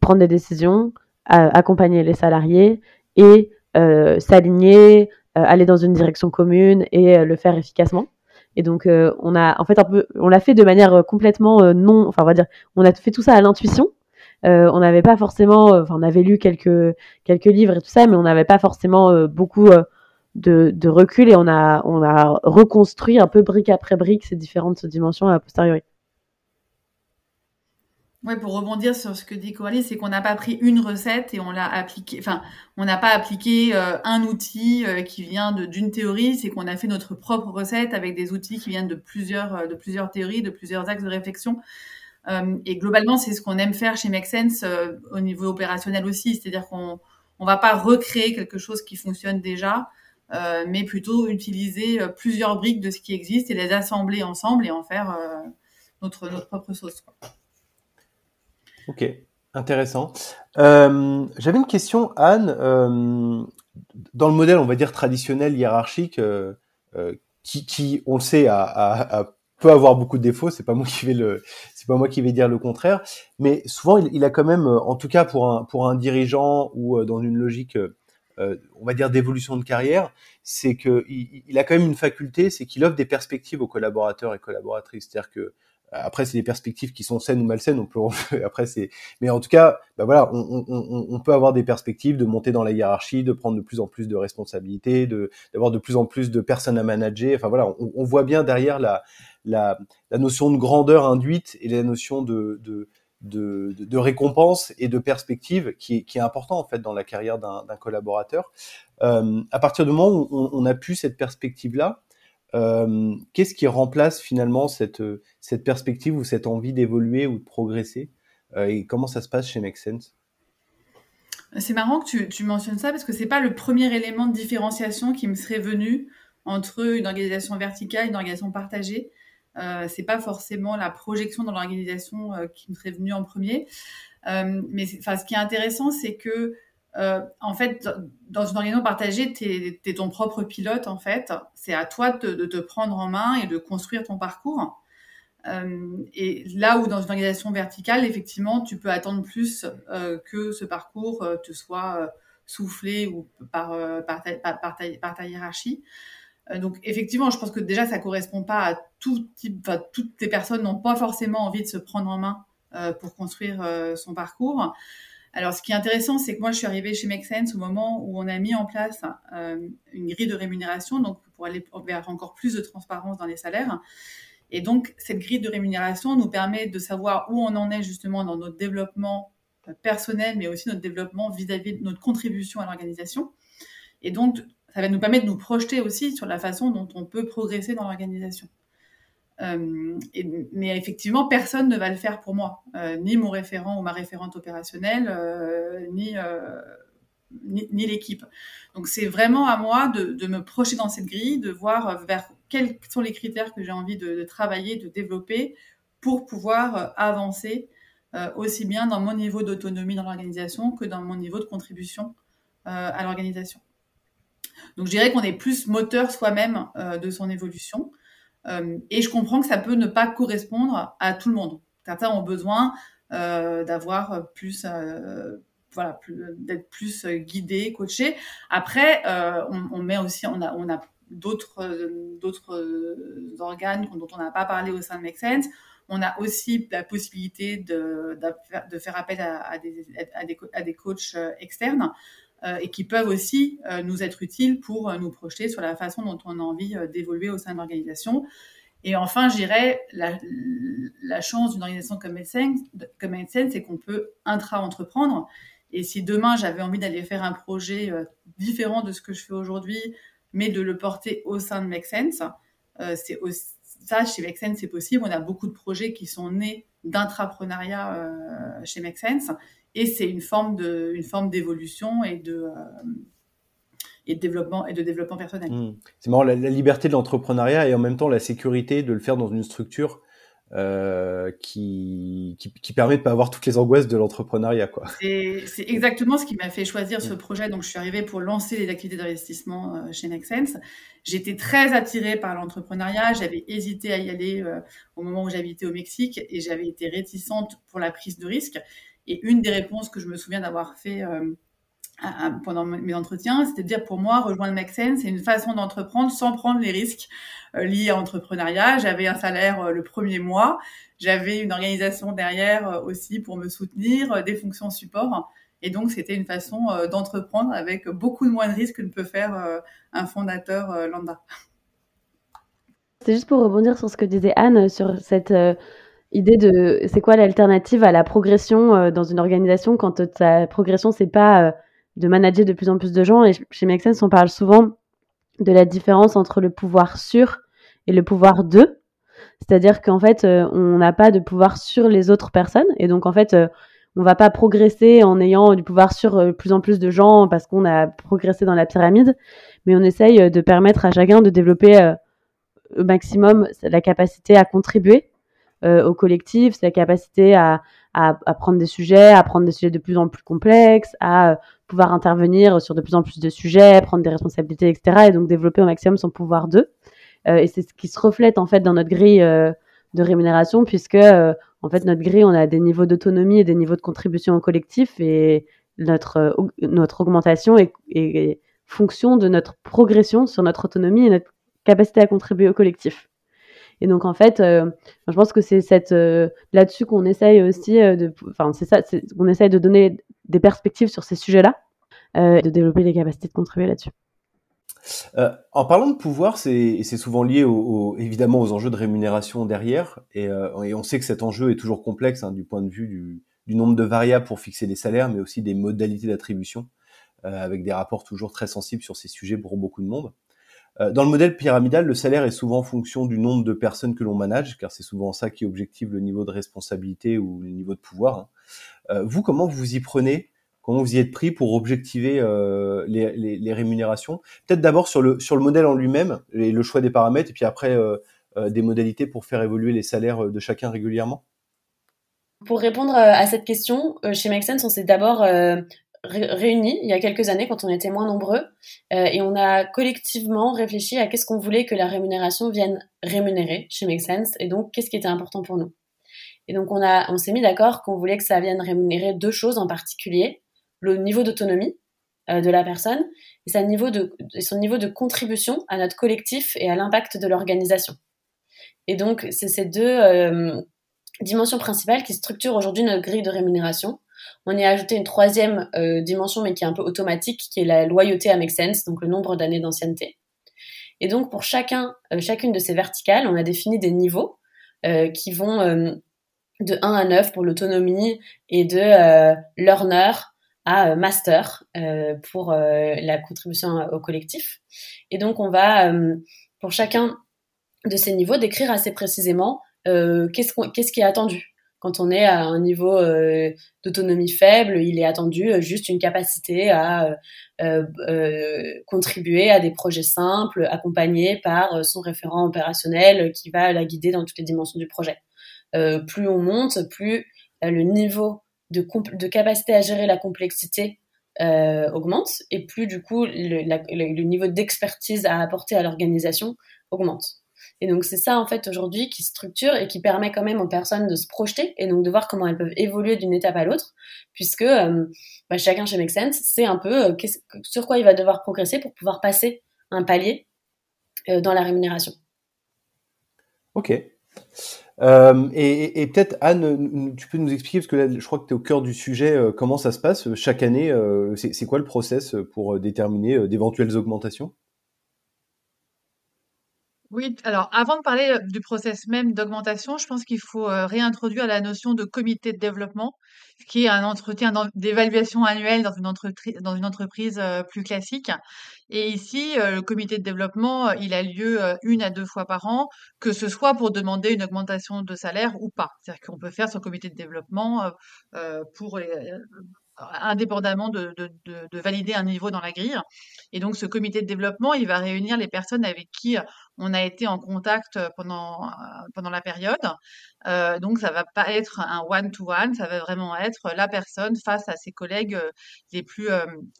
[SPEAKER 1] prendre des décisions, accompagner les salariés et s'aligner, aller dans une direction commune et le faire efficacement. Et donc, on a, en fait, un peu, on l'a fait de manière complètement non, enfin, on va dire, on a fait tout ça à l'intuition, euh, on n'avait pas forcément, euh, enfin, on avait lu quelques quelques livres et tout ça, mais on n'avait pas forcément euh, beaucoup de, recul et on a on a reconstruit un peu brique après brique ces différentes dimensions a posteriori.
[SPEAKER 3] Ouais, pour rebondir sur ce que dit Coralie, c'est qu'on n'a pas pris une recette et on l'a appliqué. Enfin, on n'a pas appliqué un outil qui vient d'une théorie, c'est qu'on a fait notre propre recette avec des outils qui viennent de plusieurs de plusieurs théories, de plusieurs axes de réflexion. Euh, et globalement, c'est ce qu'on aime faire chez Make Sense euh, au niveau opérationnel aussi, c'est-à-dire qu'on on va pas recréer quelque chose qui fonctionne déjà, euh, mais plutôt utiliser plusieurs briques de ce qui existe et les assembler ensemble et en faire notre, notre propre sauce.
[SPEAKER 2] Ok, intéressant. J'avais une question, Anne. dans le modèle, on va dire traditionnel hiérarchique, qui, on le sait, a, a avoir beaucoup de défauts. C'est pas moi qui vais le, c'est pas moi qui vais dire le contraire. Mais souvent, il, a quand même, euh, en tout cas pour un pour un dirigeant ou euh, dans une logique, euh, on va dire d'évolution de carrière, c'est que il, a quand même une faculté, c'est qu'il offre des perspectives aux collaborateurs et collaboratrices. C'est-à-dire que après, c'est des perspectives qui sont saines ou malsaines. On peut après c'est, mais en tout cas, bah voilà, on, peut avoir des perspectives de monter dans la hiérarchie, de prendre de plus en plus de responsabilités, de d'avoir de plus en plus de personnes à manager. Enfin voilà, on, on voit bien derrière la la, notion de grandeur induite et la notion de, récompense et de perspective qui est, qui important en fait dans la carrière d'un collaborateur. Euh, à partir du moment où on, on a pu cette perspective-là, euh, qu'est-ce qui remplace finalement cette, cette perspective ou cette envie d'évoluer ou de progresser euh, et comment ça se passe chez Make Sense?
[SPEAKER 3] C'est marrant que tu, tu, mentionnes ça parce que c'est pas le premier élément de différenciation qui me serait venu entre une organisation verticale et une organisation partagée. Euh, c'est pas forcément la projection dans l'organisation euh, qui me serait venue en premier. Euh, mais ce qui est intéressant, c'est que euh, en fait, dans une organisation partagée, tu es, ton propre pilote, en fait. C'est à toi de, te prendre en main et de construire ton parcours. Et là où dans une organisation verticale, effectivement, tu peux attendre plus que ce parcours te soit soufflé ou par ta hiérarchie. Euh, donc effectivement, je pense que déjà ça correspond pas à tout type, enfin toutes les personnes n'ont pas forcément envie de se prendre en main euh, pour construire euh, son parcours. Alors ce qui est intéressant, c'est que moi je suis arrivée chez Make Sense au moment où on a mis en place une grille de rémunération, donc pour aller vers encore plus de transparence dans les salaires. Et donc cette grille de rémunération nous permet de savoir où on en est justement dans notre développement personnel, mais aussi notre développement vis-à-vis -vis de notre contribution à l'organisation. Et donc ça va nous permettre de nous projeter aussi sur la façon dont on peut progresser dans l'organisation. mais effectivement, personne ne va le faire pour moi, ni mon référent ou ma référente opérationnelle, ni, ni, l'équipe. Donc c'est vraiment à moi de, me projeter dans cette grille, de voir vers quels sont les critères que j'ai envie de, travailler, de développer pour pouvoir avancer aussi bien dans mon niveau d'autonomie dans l'organisation que dans mon niveau de contribution à l'organisation. Donc je dirais qu'on est plus moteur soi-même euh, de son évolution. Euh, et je comprends que ça peut ne pas correspondre à tout le monde. Certains ont besoin euh, d'avoir plus, voilà, d'être plus guidés, coachés. Après, on, met aussi, on a, on a d'autres, d'autres organes dont on n'a pas parlé au sein de Make Sense. On a aussi la possibilité de, faire appel à, des, à des coachs externes. Euh, et qui peuvent aussi euh, nous être utiles pour euh, nous projeter sur la façon dont on a envie d'évoluer au sein de l'organisation. Et enfin, je dirais, la, chance d'une organisation comme Medsense, comme c'est qu'on peut intra-entreprendre. Et si demain, j'avais envie d'aller faire un projet différent de ce que je fais aujourd'hui, mais de le porter au sein de Make Sense, c'est ça, chez Make Sense, c'est possible. On a beaucoup de projets qui sont nés d'intrapreneuriat chez Make Sense et c'est une forme de, une forme d'évolution et de euh, et de développement et de développement personnel.
[SPEAKER 2] Hmm. C'est marrant la, liberté de l'entrepreneuriat et en même temps la sécurité de le faire dans une structure euh, qui, qui, qui, permet de pas avoir toutes les angoisses de l'entrepreneuriat quoi.
[SPEAKER 3] C'est exactement ce qui m'a fait choisir ce hmm. projet. Donc je suis arrivée pour lancer les activités d'investissement euh, chez Nexense. J'étais très attirée par l'entrepreneuriat. J'avais hésité à y aller au moment où j'habitais au Mexique et j'avais été réticente pour la prise de risque. Et une des réponses que je me souviens d'avoir fait euh, pendant mes entretiens, c'était de dire pour moi, rejoindre Maxen, c'est une façon d'entreprendre sans prendre les risques euh, liés à l'entrepreneuriat. J'avais un salaire euh, le premier mois, j'avais une organisation derrière aussi pour me soutenir, des fonctions support. Et donc, c'était une façon d'entreprendre avec beaucoup de moins de risques que ne peut faire un fondateur lambda.
[SPEAKER 4] C'est juste pour rebondir sur ce que disait Anne sur cette idée de c'est quoi l'alternative à la progression euh, dans une organisation quand euh, ta progression c'est pas euh, de manager de plus en plus de gens? Et chez Make on parle souvent de la différence entre le pouvoir sur et le pouvoir de. C'est-à-dire qu'en fait on n'a pas de pouvoir sur les autres personnes et donc en fait on va pas progresser en ayant du pouvoir sur plus en plus de gens parce qu'on a progressé dans la pyramide mais on essaye de permettre à chacun de développer au maximum la capacité à contribuer au collectif, c'est la capacité à, à, prendre des sujets, à prendre des sujets de plus en plus complexes, à euh, pouvoir intervenir sur de plus en plus de sujets, prendre des responsabilités, etc. Et donc développer au maximum son pouvoir d'eux. Euh, et c'est ce qui se reflète en fait dans notre grille de rémunération, puisque en fait notre grille, on a des niveaux d'autonomie et des niveaux de contribution au collectif, et notre notre augmentation est fonction de notre progression sur notre autonomie et notre capacité à contribuer au collectif. Et donc en fait, euh, je pense que c'est cette euh, là-dessus qu'on essaye aussi euh, de, enfin c'est ça, qu'on essaye de donner des perspectives sur ces sujets-là, de développer les capacités de contribuer là-dessus.
[SPEAKER 2] en parlant de pouvoir, c'est souvent lié évidemment aux enjeux de rémunération derrière, et, et, on sait que cet enjeu est toujours complexe hein, du point de vue du, nombre de variables pour fixer les salaires, mais aussi des modalités d'attribution, avec des rapports toujours très sensibles sur ces sujets pour beaucoup de monde. Euh, dans le modèle pyramidal, le salaire est souvent en fonction du nombre de personnes que l'on manage, car c'est souvent ça qui objective le niveau de responsabilité ou le niveau de pouvoir. Hein. Euh, vous, comment vous y prenez? Comment vous y êtes pris pour objectiver euh, les, rémunérations? Peut-être d'abord sur le, sur le modèle en lui-même, et le choix des paramètres, et puis après des modalités pour faire évoluer les salaires de chacun régulièrement?
[SPEAKER 1] Pour répondre à cette question, chez Make Sense, on s'est d'abord réunis il y a quelques années quand on était moins nombreux euh, et on a collectivement réfléchi à qu'est-ce qu'on voulait que la rémunération vienne rémunérer chez Make Sense et donc qu'est-ce qui était important pour nous. Et donc on a on s'est mis d'accord qu'on voulait que ça vienne rémunérer deux choses en particulier le niveau d'autonomie euh, de la personne et son niveau de contribution à notre collectif et à l'impact de l'organisation. Et donc c'est ces deux euh, dimensions principales qui structurent aujourd'hui notre grille de rémunération on y a ajouté une troisième euh, dimension, mais qui est un peu automatique, qui est la loyauté à Make Sense, donc le nombre d'années d'ancienneté. Et donc pour chacun, euh, chacune de ces verticales, on a défini des niveaux euh, qui vont de 1 à 9 pour l'autonomie et de learner à master pour la contribution au collectif. Et donc on va pour chacun de ces niveaux, d'écrire assez précisément qu'est-ce, qu'est-ce qui est attendu. Quand on est à un niveau euh, d'autonomie faible, il est attendu euh, juste une capacité à euh, contribuer à des projets simples, accompagnés par son référent opérationnel qui va la guider dans toutes les dimensions du projet. plus on monte, plus le niveau de, de, capacité à gérer la complexité augmente et plus du coup le niveau d'expertise à apporter à l'organisation augmente. Et donc c'est ça en fait aujourd'hui qui structure et qui permet quand même aux personnes de se projeter et donc de voir comment elles peuvent évoluer d'une étape à l'autre, puisque euh, bah, chacun chez Make Sense sait un peu euh, sur quoi il va devoir progresser pour pouvoir passer un palier euh, dans la rémunération.
[SPEAKER 2] Ok. et, peut-être Anne, tu peux nous expliquer, parce que là, je crois que tu es au cœur du sujet, comment ça se passe chaque année C'est quoi le process pour déterminer d'éventuelles augmentations?
[SPEAKER 3] Oui, alors avant de parler du process même d'augmentation, je pense qu'il faut réintroduire la notion de comité de développement, qui est un entretien d'évaluation annuelle dans une, entreprise, plus classique. Et ici, le comité de développement, il a lieu une à deux fois par an, que ce soit pour demander une augmentation de salaire ou pas. C'est-à-dire qu'on peut faire son comité de développement pour indépendamment de, de, de, valider un niveau dans la grille. Et donc, ce comité de développement, il va réunir les personnes avec qui on a été en contact pendant, pendant la période. Euh, donc, ça va pas être un one-to-one, ça va vraiment être la personne face à ses collègues les plus,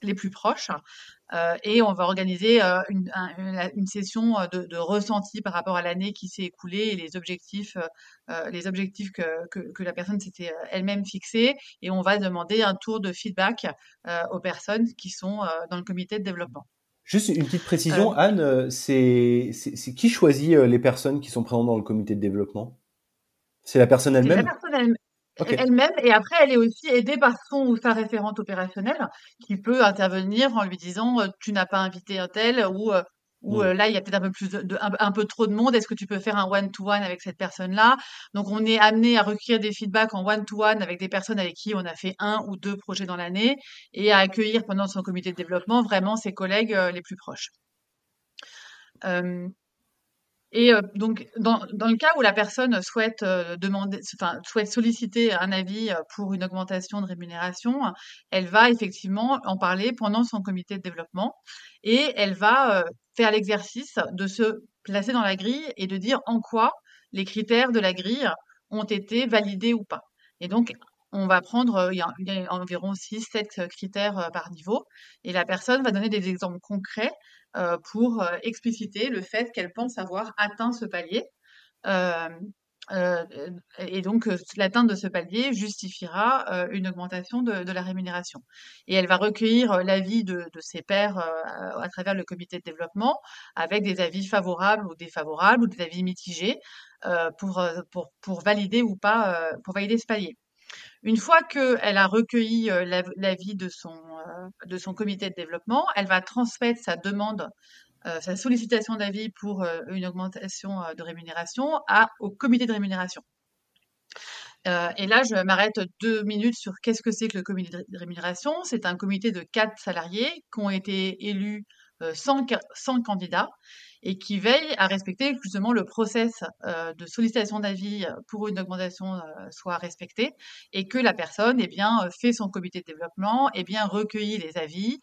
[SPEAKER 3] les plus proches. Euh, et on va organiser euh, une, une, session euh, de, ressenti par rapport à l'année qui s'est écoulée et les objectifs, les objectifs que, que, que la personne s'était elle-même fixés. Et on va demander un tour de feedback aux personnes qui sont dans le comité de développement.
[SPEAKER 2] Juste une petite précision, Anne, c'est qui choisit les personnes qui sont présentes dans le comité de développement? C'est la personne elle-même
[SPEAKER 3] La personne elle-même. Et après, elle est aussi aidée par son ou sa référente opérationnelle qui peut intervenir en lui disant euh, tu n'as pas invité un tel ou euh, ou euh, là il y a peut-être un peu plus de, un, peu trop de monde. Est-ce que tu peux faire un one-to-one avec cette personne-là? Donc on est amené à recueillir des feedbacks en one-to-one avec des personnes avec qui on a fait un ou deux projets dans l'année et à accueillir pendant son comité de développement vraiment ses collègues les plus proches. Et donc, dans, le cas où la personne souhaite souhaite solliciter un avis pour une augmentation de rémunération, elle va effectivement en parler pendant son comité de développement et elle va faire l'exercice de se placer dans la grille et de dire en quoi les critères de la grille ont été validés ou pas. Et donc, on va prendre, il y a, il y a environ 6-7 critères par niveau, et la personne va donner des exemples concrets euh, pour euh, expliciter le fait qu'elle pense avoir atteint ce palier. Euh, et donc, l'atteinte de ce palier justifiera une augmentation de, la rémunération. Et elle va recueillir l'avis de, ses pairs à travers le comité de développement, avec des avis favorables ou défavorables ou des avis mitigés pour, pour, pour valider ou pas, pour valider ce palier. Une fois qu'elle a recueilli l'avis de, son, de son comité de développement, elle va transmettre sa demande, sa sollicitation d'avis pour une augmentation de rémunération au comité de rémunération. et là, je m'arrête deux minutes sur qu'est-ce que c'est que le comité de rémunération. C'est un comité de quatre salariés qui ont été élus sans, sans candidats et qui veille à respecter justement le process euh, de sollicitation d'avis euh, pour une augmentation euh, soit respecté et que la personne ait bien fait son comité de développement, ait bien recueilli les avis,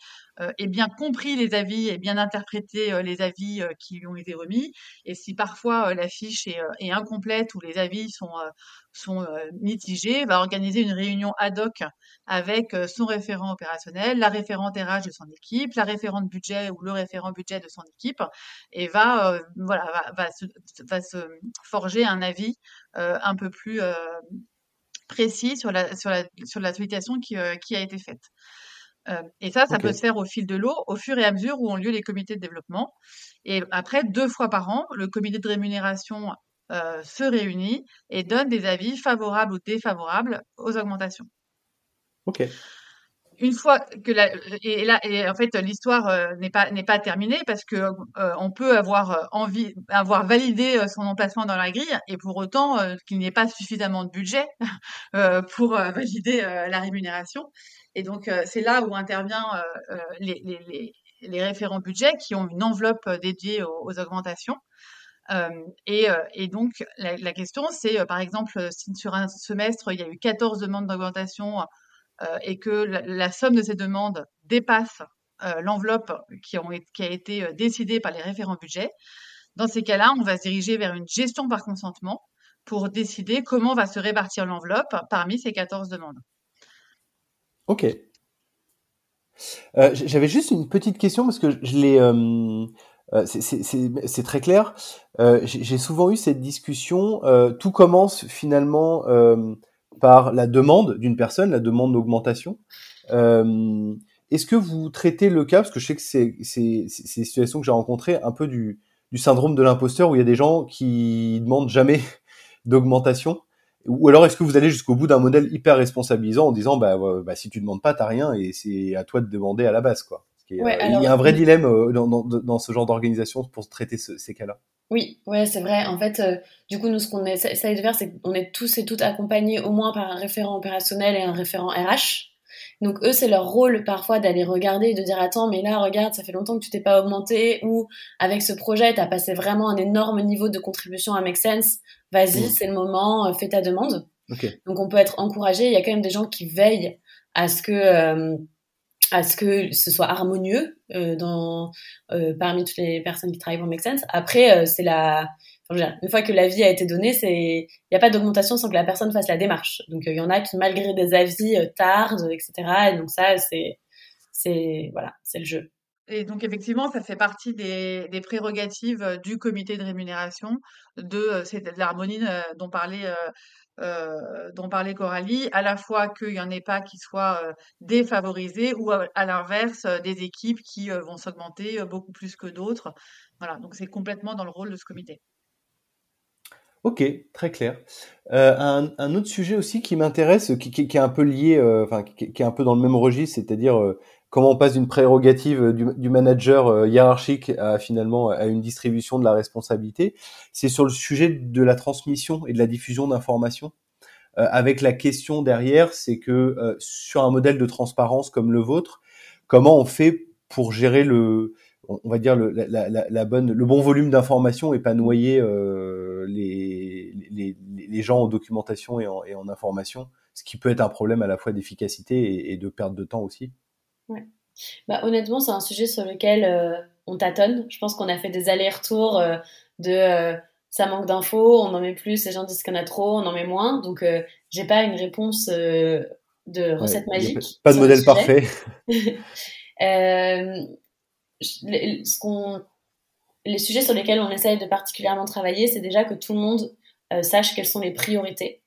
[SPEAKER 3] ait bien compris les avis, ait bien interprété les avis qui lui ont été remis. Et si parfois la fiche est, est, incomplète ou les avis sont, sont mitigés, va organiser une réunion ad hoc avec son référent opérationnel, la référente RH de son équipe, la référente budget ou le référent budget de son équipe et va, voilà, va, se, forger un avis un peu plus précis sur la, sur la, sur la sollicitation qui, qui a été faite. et ça, ça peut se faire au fil de l'eau, au fur et à mesure où ont lieu les comités de développement. Et après, deux fois par an, le comité de rémunération se réunit et donne des avis favorables ou défavorables aux augmentations.
[SPEAKER 2] Ok
[SPEAKER 3] une fois que la, et là et en fait l'histoire euh, n'est pas n'est pas terminée parce que euh, on peut avoir euh, envie avoir validé son emplacement dans la grille et pour autant qu'il n'y ait pas suffisamment de budget pour valider la rémunération. Et donc c'est là où intervient les, les, les, référents budget qui ont une enveloppe dédiée aux, augmentations. Et, et, donc, la, question, c'est, par exemple, si sur un semestre, il y a eu 14 demandes d'augmentation et que la, somme de ces demandes dépasse l'enveloppe qui, a été décidée par les référents budget, dans ces cas-là, on va se diriger vers une gestion par consentement pour décider comment va se répartir l'enveloppe parmi ces 14 demandes.
[SPEAKER 2] Ok. Euh, j'avais juste une petite question parce que je l'ai. Euh, euh, c'est très clair. J'ai souvent eu cette discussion. tout commence finalement par la demande d'une personne, la demande d'augmentation. Est-ce que vous traitez le cas, parce que je sais que c'est ces situations que j'ai rencontrées, un peu du, du syndrome de l'imposteur où il y a des gens qui demandent jamais d'augmentation? Ou alors est-ce que vous allez jusqu'au bout d'un modèle hyper responsabilisant en disant bah, bah si tu demandes pas t'as rien et c'est à toi de demander à la base quoi il y a un vrai dilemme euh, dans, dans, dans, ce genre d'organisation pour traiter ces cas-là.
[SPEAKER 1] Oui, ouais, c'est vrai. En fait, euh, du coup, nous, ce qu'on essaie de faire, c'est qu'on est tous et toutes accompagnés au moins par un référent opérationnel et un référent RH. Donc eux, c'est leur rôle parfois d'aller regarder et de dire attends, mais là, regarde, ça fait longtemps que tu t'es pas augmenté ou avec ce projet, tu as passé vraiment un énorme niveau de contribution à Make Sense. Vas-y, mm. c'est le moment, euh, fais ta demande. Donc on peut être encouragé. Il y a quand même des gens qui veillent à ce que euh, à ce que ce soit harmonieux euh, dans parmi toutes les personnes qui travaillent pour Make Sense. Après, c'est la une fois que l'avis a été donné, c'est il n'y a pas d'augmentation sans que la personne fasse la démarche. Donc il y en a qui malgré des avis euh, tardent, etc. Et donc ça c'est c'est voilà c'est le jeu.
[SPEAKER 3] Et donc effectivement, ça fait partie des, des prérogatives euh, du comité de rémunération de, euh, de l'harmonie dont parlait euh, dont parlait Coralie, à la fois qu'il n'y en ait pas qui soient défavorisés ou à, à l'inverse des équipes qui vont s'augmenter beaucoup plus que d'autres. Voilà, donc c'est complètement dans le rôle de ce comité.
[SPEAKER 2] Ok, très clair. Euh, un, autre sujet aussi qui m'intéresse, qui, est un peu lié, euh, enfin qui, est un peu dans le même registre, c'est-à-dire euh, comment on passe d'une prérogative du, manager hiérarchique à finalement à une distribution de la responsabilité. C'est sur le sujet de la transmission et de la diffusion d'informations. avec la question derrière, c'est que sur un modèle de transparence comme le vôtre, comment on fait pour gérer le, on va dire le, la, bonne, le bon volume d'informations et pas noyer euh, les, les, gens en documentation et en, et en, information, ce qui peut être un problème à la fois d'efficacité et, de perte de temps aussi.
[SPEAKER 1] Ouais. Bah, honnêtement, c'est un sujet sur lequel euh, on tâtonne. Je pense qu'on a fait des allers-retours euh, de ça manque d'infos, on en met plus, les gens disent qu'il y en a trop, on en met moins. Donc, j'ai pas une réponse de recette magique.
[SPEAKER 2] Pas de modèle parfait.
[SPEAKER 1] ce qu'on, les sujets sur lesquels on essaye de particulièrement travailler, c'est déjà que tout le monde euh, sache quelles sont les priorités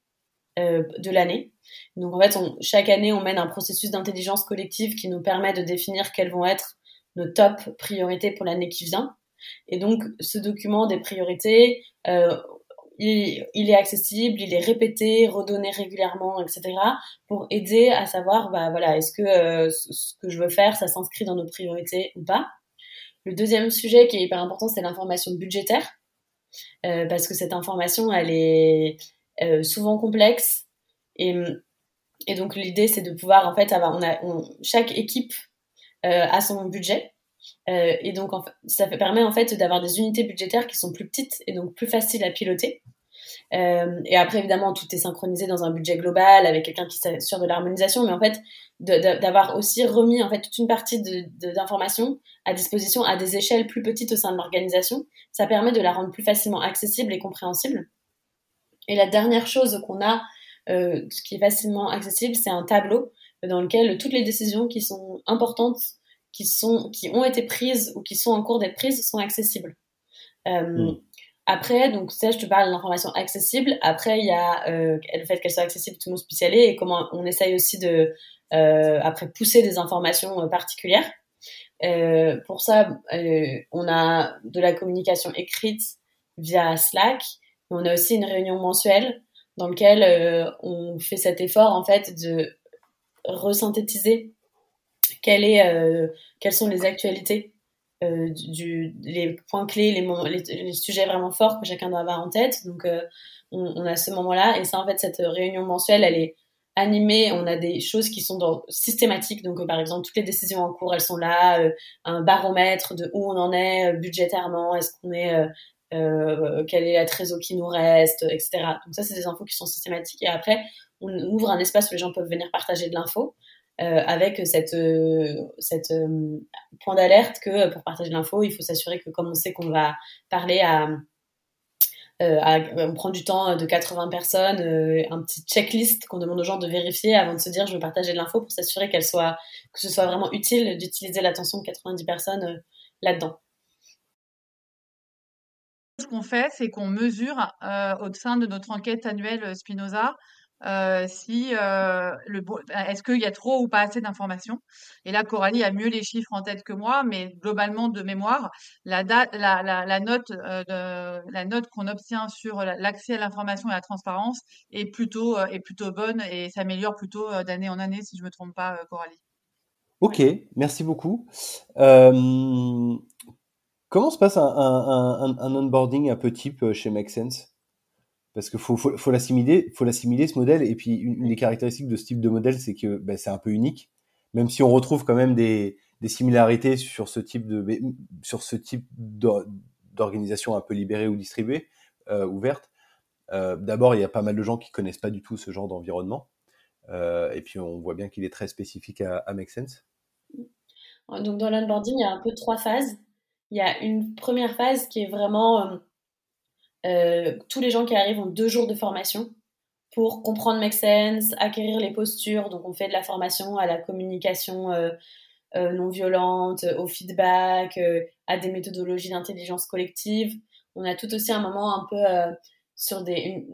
[SPEAKER 1] euh, de l'année. Donc en fait, chaque année, on mène un processus d'intelligence collective qui nous permet de définir quelles vont être nos top priorités pour l'année qui vient. Et donc ce document des priorités, euh, il, il, est accessible, il est répété, redonné régulièrement, etc. pour aider à savoir, bah voilà, est-ce que ce que je veux faire, ça s'inscrit dans nos priorités ou pas. Le deuxième sujet qui est hyper important, c'est l'information budgétaire, euh, parce que cette information, elle est euh, souvent complexe. Et, donc l'idée, c'est de pouvoir, en fait, avoir, on a, chaque équipe euh, a son budget. et donc, ça permet en fait d'avoir des unités budgétaires qui sont plus petites et donc plus faciles à piloter. Euh, et après, évidemment, tout est synchronisé dans un budget global avec quelqu'un qui s'assure de l'harmonisation, mais en fait, d'avoir aussi remis en fait toute une partie d'informations à disposition à des échelles plus petites au sein de l'organisation, ça permet de la rendre plus facilement accessible et compréhensible. Et la dernière chose qu'on a, euh, ce qui est facilement accessible, c'est un tableau dans lequel toutes les décisions qui sont importantes, qui sont, qui ont été prises ou qui sont en cours d'être prises, sont accessibles. Euh, hmm. Après, donc ça, je te parle d'informations accessibles. Après, il y a euh, le fait qu'elles soient accessibles tout le monde spécialisé et comment on essaye aussi de euh, après pousser des informations euh, particulières. Euh, pour ça, euh, on a de la communication écrite via Slack. On a aussi une réunion mensuelle dans laquelle euh, on fait cet effort en fait de resynthétiser est, quelles sont les actualités euh, les points clés, les, sujets vraiment forts que chacun doit avoir en tête. Donc, euh, on, a ce moment-là. Et ça, en fait, cette réunion mensuelle, elle est animé, on a des choses qui sont systématiques. Donc, par exemple, toutes les décisions en cours, elles sont là, un baromètre de où on en est budgétairement, est-ce qu'on est, quelle est la trésor qui nous reste, etc. Donc ça, c'est des infos qui sont systématiques. Et après, on ouvre un espace où les gens peuvent venir partager de l'info. Euh, avec cette, euh, euh, point d'alerte que pour partager l'info, il faut s'assurer que comme on sait qu'on va parler à, à, on prend du temps de 80 personnes, un petit checklist qu'on demande aux gens de vérifier avant de se dire je veux partager de l'info pour s'assurer qu'elle soit que ce soit vraiment utile d'utiliser l'attention de 90 personnes là-dedans.
[SPEAKER 3] Qu'on fait, c'est qu'on mesure au sein de notre enquête annuelle Spinoza euh, si euh, le est-ce qu'il y a trop ou pas assez d'informations Et là, Coralie a mieux les chiffres en tête que moi, mais globalement de mémoire, la, la, la, la note, euh, la note qu'on obtient sur l'accès à l'information et la transparence est plutôt est plutôt bonne et s'améliore plutôt d'année en année, si je me trompe pas, Coralie.
[SPEAKER 2] Ok, merci beaucoup. Comment se passe un, onboarding un peu type chez Make Sense? Parce qu'il faut, l'assimiler, ce modèle. Et puis une, des caractéristiques de ce type de modèle, c'est que ben, c'est un peu unique, même si on retrouve quand même des, des similarités sur ce type de type d'organisation un peu libérée ou distribuée, euh, ouverte. Euh, D'abord, il y a pas mal de gens qui connaissent pas du tout ce genre d'environnement. Euh, et puis on voit bien qu'il est très spécifique à, à Make Sense.
[SPEAKER 1] Donc dans l'onboarding, il y a un peu trois phases. Il y a une première phase qui est vraiment euh, euh, tous les gens qui arrivent ont deux jours de formation pour comprendre Make Sense, acquérir les postures. Donc, on fait de la formation à la communication euh, non violente, au feedback, à des méthodologies d'intelligence collective. On a tout aussi un moment un peu sur des,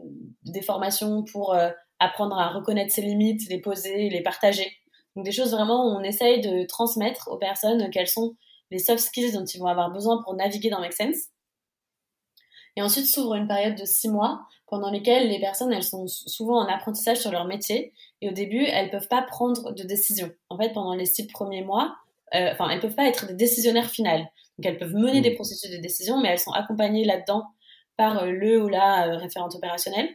[SPEAKER 1] des formations pour apprendre à reconnaître ses limites, les poser, les partager. Donc, des choses vraiment où on essaye de transmettre aux personnes quels sont les soft skills dont ils vont avoir besoin pour naviguer dans Make Sense. Et ensuite s'ouvre une période de six mois pendant lesquelles les personnes, elles sont souvent en apprentissage sur leur métier. Et au début, elles peuvent pas prendre de décision. En fait, pendant les six premiers mois, euh, enfin, elles peuvent pas être des décisionnaires finales. Donc, elles peuvent mener mmh. des processus de décision, mais elles sont accompagnées là-dedans par euh, le ou la euh, référente opérationnelle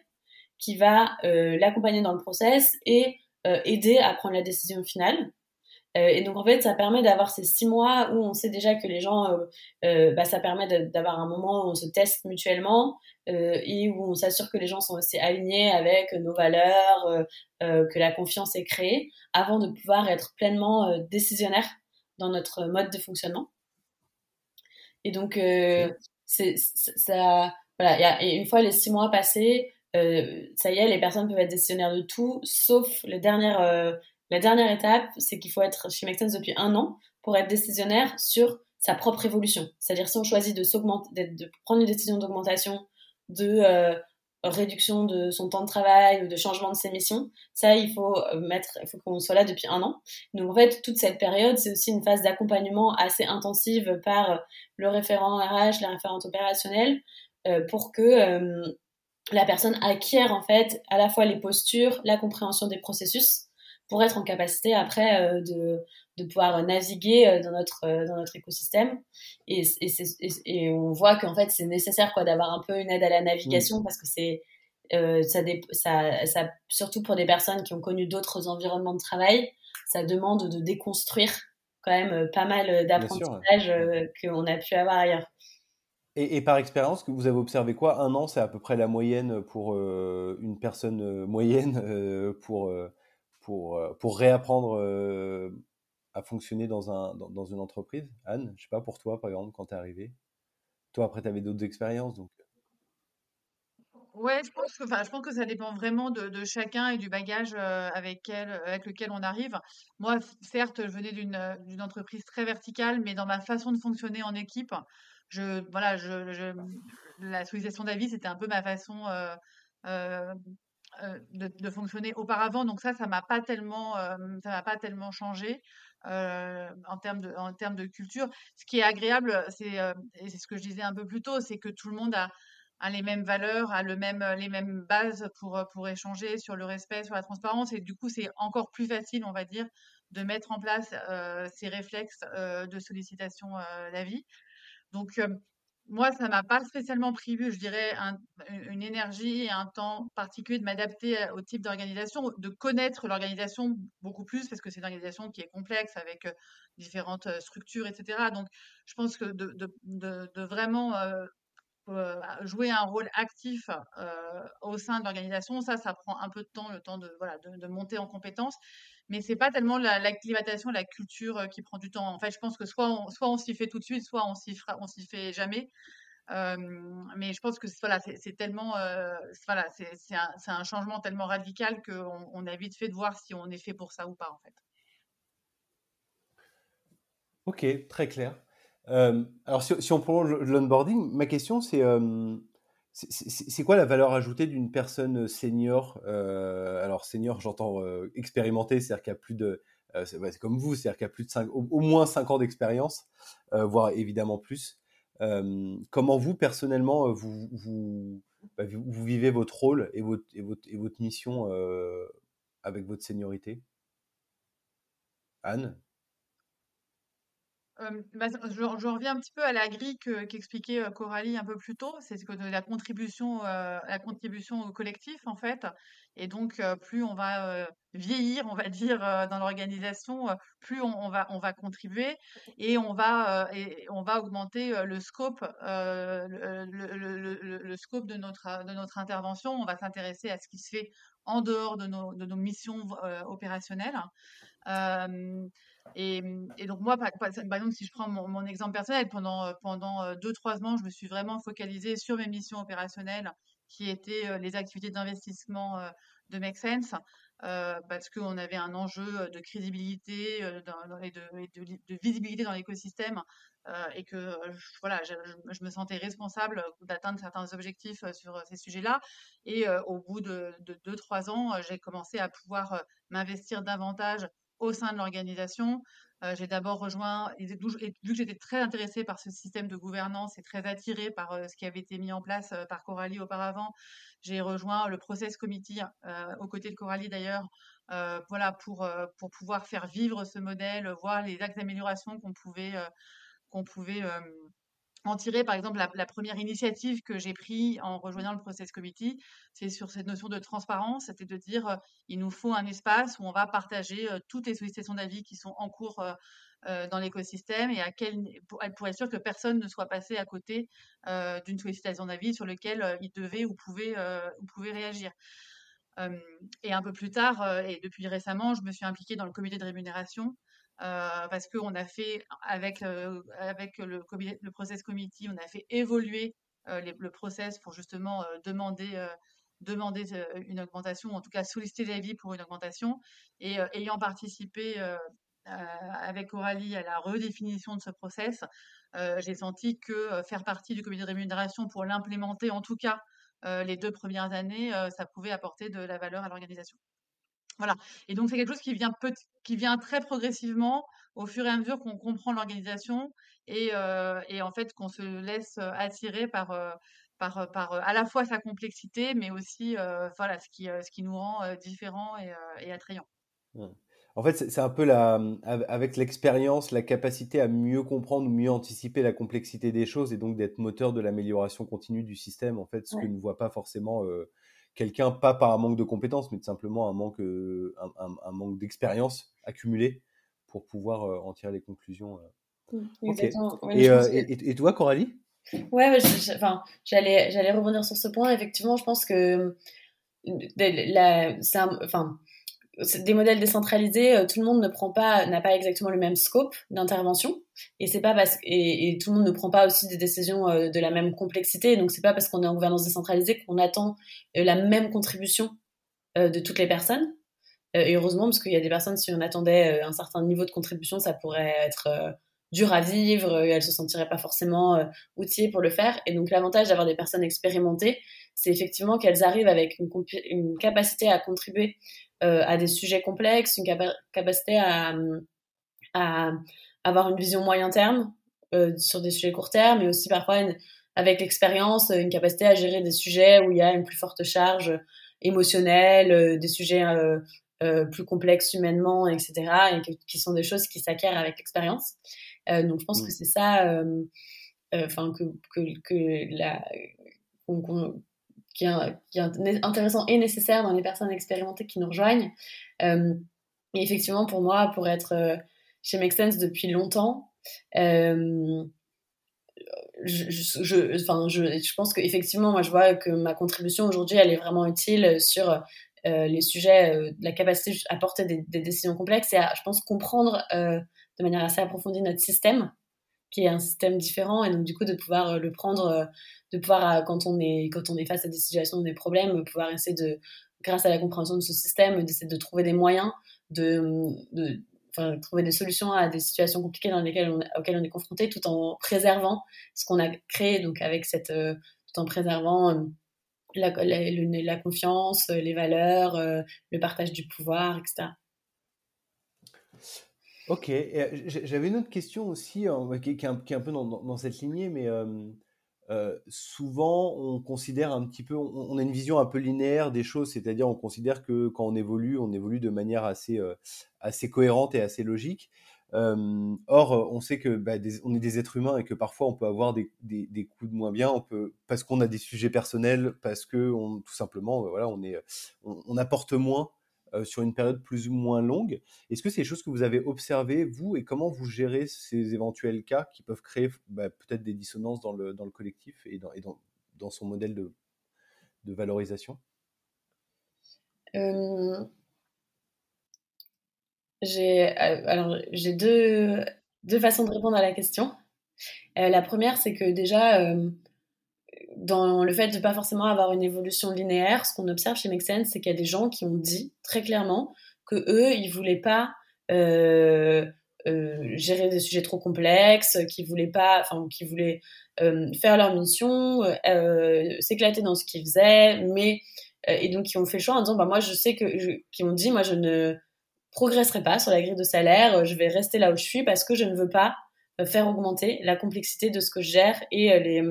[SPEAKER 1] qui va l'accompagner dans le process et aider à prendre la décision finale. Euh, et donc en fait, ça permet d'avoir ces six mois où on sait déjà que les gens, euh, euh, bah, ça permet d'avoir un moment où on se teste mutuellement et où on s'assure que les gens sont aussi alignés avec nos valeurs, que la confiance est créée, avant de pouvoir être pleinement décisionnaire dans notre mode de fonctionnement. Et donc, c'est ça, voilà, et une fois les six mois passés, ça y est, les personnes peuvent être décisionnaires de tout, sauf les dernières la dernière étape, c'est qu'il faut être chez Make depuis un an pour être décisionnaire sur sa propre évolution. C'est-à-dire si on choisit de, prendre une décision d'augmentation, de euh, réduction de son temps de travail ou de changement de ses missions, ça, il faut euh, mettre, il faut qu'on soit là depuis un an. Donc en fait, toute cette période, c'est aussi une phase d'accompagnement assez intensive par le référent RH, la référente opérationnelle, euh, pour que la personne acquiert en fait à la fois les postures, la compréhension des processus pour être en capacité après euh, de, de pouvoir naviguer euh, dans notre, euh, dans notre écosystème. Et, et, et on voit qu'en fait, c'est nécessaire quoi, d'avoir un peu une aide à la navigation parce que c'est euh, ça, ça, ça, surtout pour des personnes qui ont connu d'autres environnements de travail, ça demande de déconstruire quand même pas mal d'apprentissages qu'on a pu avoir ailleurs.
[SPEAKER 2] Et, et, par expérience, vous avez observé quoi? Un an, c'est à peu près la moyenne pour une personne moyenne pour pour, euh, pour réapprendre euh, à fonctionner dans, un, dans, une entreprise Anne, je sais pas pour toi, par exemple, quand tu es arrivée. Toi, après, tu avais d'autres expériences. Donc...
[SPEAKER 3] Euh. Ouais, je pense, que, je pense que ça dépend vraiment de, chacun et du bagage avec, avec lequel on arrive. Moi, certes, je venais d'une entreprise très verticale, mais dans ma façon de fonctionner en équipe, je, voilà, je, la sollicitation d'avis, c'était un peu ma façon euh, de, fonctionner auparavant. Donc ça, ça m'a pas tellement, euh, ça m'a pas tellement changé euh, en termes de, en termes de culture. Ce qui est agréable, c'est, c'est ce que je disais un peu plus tôt, c'est que tout le monde a, a les mêmes valeurs, a le même, les mêmes bases pour, pour échanger sur le respect, sur la transparence. Et du coup, c'est encore plus facile, on va dire, de mettre en place ces réflexes de sollicitation d'avis. Donc, moi, ça m'a pas spécialement prévu, je dirais, une énergie et un temps particulier de m'adapter au type d'organisation, de connaître l'organisation beaucoup plus, parce que c'est une organisation qui est complexe avec différentes structures, etc. Donc, je pense que de, vraiment jouer un rôle actif au sein de l'organisation, ça, ça prend un peu de temps, le temps de, voilà, de, monter en compétences. Mais c'est pas tellement l'acclimatation, la, culture qui prend du temps. En fait, je pense que soit on, soit on s'y fait tout de suite, soit on s'y on s'y fait jamais. mais je pense que voilà, c'est tellement, voilà, c'est un, un, changement tellement radical qu'on on a vite fait de voir si on est fait pour ça ou pas, en fait.
[SPEAKER 2] Ok, très clair. alors, si, on prolonge l'onboarding, ma question, c'est c'est quoi la valeur ajoutée d'une personne senior Alors senior, j'entends expérimenté, c'est-à-dire qu'il y a plus de, c'est comme vous, c'est-à-dire qu'il a plus de 5, au, moins 5 ans d'expérience, voire évidemment plus. comment vous personnellement vous, bah, vous, vous, vivez votre rôle et votre, et votre, et votre mission avec votre seniorité? Anne?
[SPEAKER 3] Bah, je, reviens un petit peu à la grille qu'expliquait Coralie un peu plus tôt, c'est que la contribution, la contribution au collectif en fait. Et donc plus on va vieillir, on va dire dans l'organisation, plus on, va on va contribuer et on va on va augmenter le scope le, scope de notre de notre intervention. On va s'intéresser à ce qui se fait en dehors de nos missions opérationnelles. Et, donc moi, par, exemple, si je prends mon, exemple personnel, pendant, pendant deux, trois ans, je me suis vraiment focalisée sur mes missions opérationnelles qui étaient les activités d'investissement de Make Sense. parce qu'on avait un enjeu de crédibilité et, de, visibilité dans l'écosystème et que voilà, je, je, me sentais responsable d'atteindre certains objectifs sur ces sujets-là. Et au bout de 2-3 ans, j'ai commencé à pouvoir m'investir davantage au sein de l'organisation. Euh, j'ai d'abord rejoint, vu que j'étais très intéressée par ce système de gouvernance et très attirée par euh, ce qui avait été mis en place euh, par Coralie auparavant, j'ai rejoint le Process Committee, aux côtés de Coralie d'ailleurs, voilà, pour, pour pouvoir faire vivre ce modèle, voir les axes d'amélioration qu'on pouvait, qu'on pouvait tirer, par exemple, la, première initiative que j'ai prise en rejoignant le Process Committee, c'est sur cette notion de transparence, c'était de dire euh, il nous faut un espace où on va partager euh, toutes les sollicitations d'avis qui sont en cours euh, dans l'écosystème et à quel, pour, être sûr que personne ne soit passé à côté d'une sollicitation d'avis sur lequel il devait ou pouvait, ou pouvait réagir. et un peu plus tard, et depuis récemment, je me suis impliquée dans le comité de rémunération euh, parce qu'on a fait, avec, avec le, process committee, on a fait évoluer euh, le process pour justement euh, demander une augmentation, en tout cas solliciter l'avis pour une augmentation. Et ayant participé avec Coralie à la redéfinition de ce process, j'ai senti que faire partie du comité de rémunération pour l'implémenter, en tout cas les deux premières années, ça pouvait apporter de la valeur à l'organisation. Voilà. Et donc, c'est quelque chose qui vient, qui vient très progressivement au fur et à mesure qu'on comprend l'organisation et, euh, et, en fait qu'on se laisse euh, attirer par, euh, par, par à la fois sa complexité, mais aussi voilà, ce, qui, ce qui nous rend différents et, et attrayants.
[SPEAKER 2] En fait, c'est un peu la, avec l'expérience, la capacité à mieux comprendre ou mieux anticiper la complexité des choses et donc d'être moteur de l'amélioration continue du système, en fait, ce que ne voit pas forcément quelqu'un, pas par un manque de compétences, mais simplement un manque, euh, un, manque d'expérience accumulée pour pouvoir euh, en tirer les conclusions. Euh. Mmh, et, toi, Coralie?
[SPEAKER 1] Ouais, enfin, j'allais, j'allais rebondir sur ce point. Effectivement, je pense que la, enfin, des modèles décentralisés, euh, tout le monde ne prend pas, n'a pas exactement le même scope d'intervention, et c'est pas parce et, tout le monde ne prend pas aussi des décisions euh, de la même complexité. Donc c'est pas parce qu'on est en gouvernance décentralisée qu'on attend euh, la même contribution de toutes les personnes. Et heureusement, parce qu'il y a des personnes, si on attendait un certain niveau de contribution, ça pourrait être dur à vivre, elles se sentiraient pas forcément outillées pour le faire. Et donc l'avantage d'avoir des personnes expérimentées, c'est effectivement qu'elles arrivent avec une, capacité à contribuer à des sujets complexes, une capacité à, à, avoir une vision moyen terme euh, sur des sujets court terme, mais aussi parfois avec l'expérience, une capacité à gérer des sujets où il y a une plus forte charge émotionnelle, euh, des sujets plus complexes humainement, etc., et qui sont des choses qui s'acquièrent avec l'expérience. donc je pense mmh. que c'est ça enfin que, que, que la qui est, intéressant et nécessaire dans les personnes expérimentées qui nous rejoignent. et effectivement, pour moi, pour être chez Make Sense depuis longtemps, je, je, enfin, je, pense qu'effectivement, moi, je vois que ma contribution aujourd'hui, elle est vraiment utile sur les sujets, la capacité à porter des, décisions complexes et à, je pense, comprendre de manière assez approfondie notre système, qui est un système différent, et donc du coup de pouvoir le prendre, de pouvoir quand on est quand on est face à des situations, des problèmes, pouvoir essayer de, grâce à la compréhension de ce système, d'essayer de trouver des moyens de, de trouver des solutions à des situations compliquées dans lesquelles on, auxquelles on est confronté, tout en préservant ce qu'on a créé, donc avec cette, tout en préservant la, confiance, les valeurs, le partage du pouvoir, etc.
[SPEAKER 2] Ok, j'avais une autre question aussi, hein, qui, est un, peu dans, cette lignée, mais souvent on considère un petit peu, on, a une vision un peu linéaire des choses, c'est-à-dire on considère que quand on évolue, on évolue de manière assez, cohérente et assez logique. or, on sait que bah, on est des êtres humains et que parfois on peut avoir des, coups de moins bien, parce qu'on a des sujets personnels, parce que tout simplement, voilà, on est, on apporte moins euh, sur une période plus ou moins longue. Est-ce que c'est des choses que vous avez observées, vous, et comment vous gérez ces éventuels cas qui peuvent créer bah, peut-être des dissonances dans le, dans le collectif et dans, et dans, dans son modèle de, de valorisation?
[SPEAKER 1] Euh, J'ai euh, deux, deux façons de répondre à la question. la première, c'est que déjà, dans le fait de pas forcément avoir une évolution linéaire, ce qu'on observe chez Make c'est qu'il y a des gens qui ont dit très clairement que eux, ils voulaient pas euh, euh, gérer des sujets trop complexes, qu'ils voulaient pas, enfin, qui voulaient euh, faire leur mission, s'éclater dans ce qu'ils faisaient, mais et donc qui ont fait le choix en disant, bah moi, je sais que, qui ont dit, moi, je ne progresserai pas sur la grille de salaire, je vais rester là où je suis parce que je ne veux pas faire augmenter la complexité de ce que je gère et les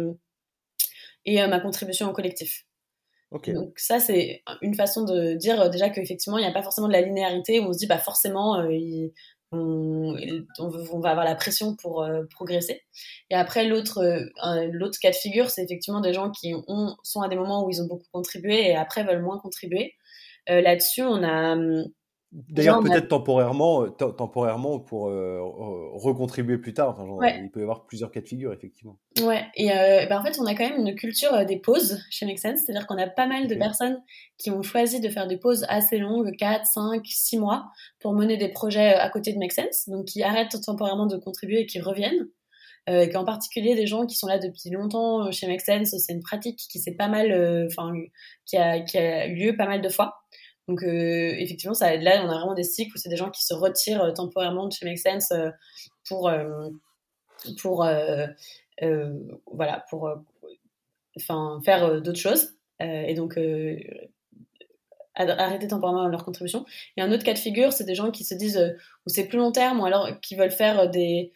[SPEAKER 1] et euh, ma contribution au collectif. Donc ça, c'est une façon de dire euh, déjà qu'effectivement, il n'y a pas forcément de la linéarité où on se dit, bah forcément, euh, on, va avoir la pression pour progresser. Et après, l'autre l'autre cas de figure, c'est effectivement des gens qui ont, sont à des moments où ils ont beaucoup contribué et après veulent moins contribuer. Là-dessus, on a hum,
[SPEAKER 2] D'ailleurs, peut-être temporairement, euh, temporairement pour euh, recontribuer plus tard. Enfin, Il peut y avoir plusieurs cas de figure, effectivement.
[SPEAKER 1] Ouais, et euh, ben, en fait, on a quand même une culture des pauses chez Make Sense. C'est-à-dire qu'on a pas mal de personnes qui ont choisi de faire des pauses assez longues, 4, 5, 6 mois, pour mener des projets à côté de Make Sense. Donc, qui arrêtent temporairement de contribuer et qui reviennent. Euh, qu'en particulier des gens qui sont là depuis longtemps chez Make Sense, c'est une pratique qui s'est pas mal, enfin, qui, a, qui a eu lieu pas mal de fois. Donc euh, effectivement, ça, là, on a vraiment des cycles où c'est des gens qui se retirent euh, temporairement de chez Make Sense euh, pour pour voilà pour enfin faire d'autres choses et donc arrêter temporairement leur contribution. Et un autre cas de figure, c'est des gens qui se disent où c'est plus long terme ou alors qui veulent faire des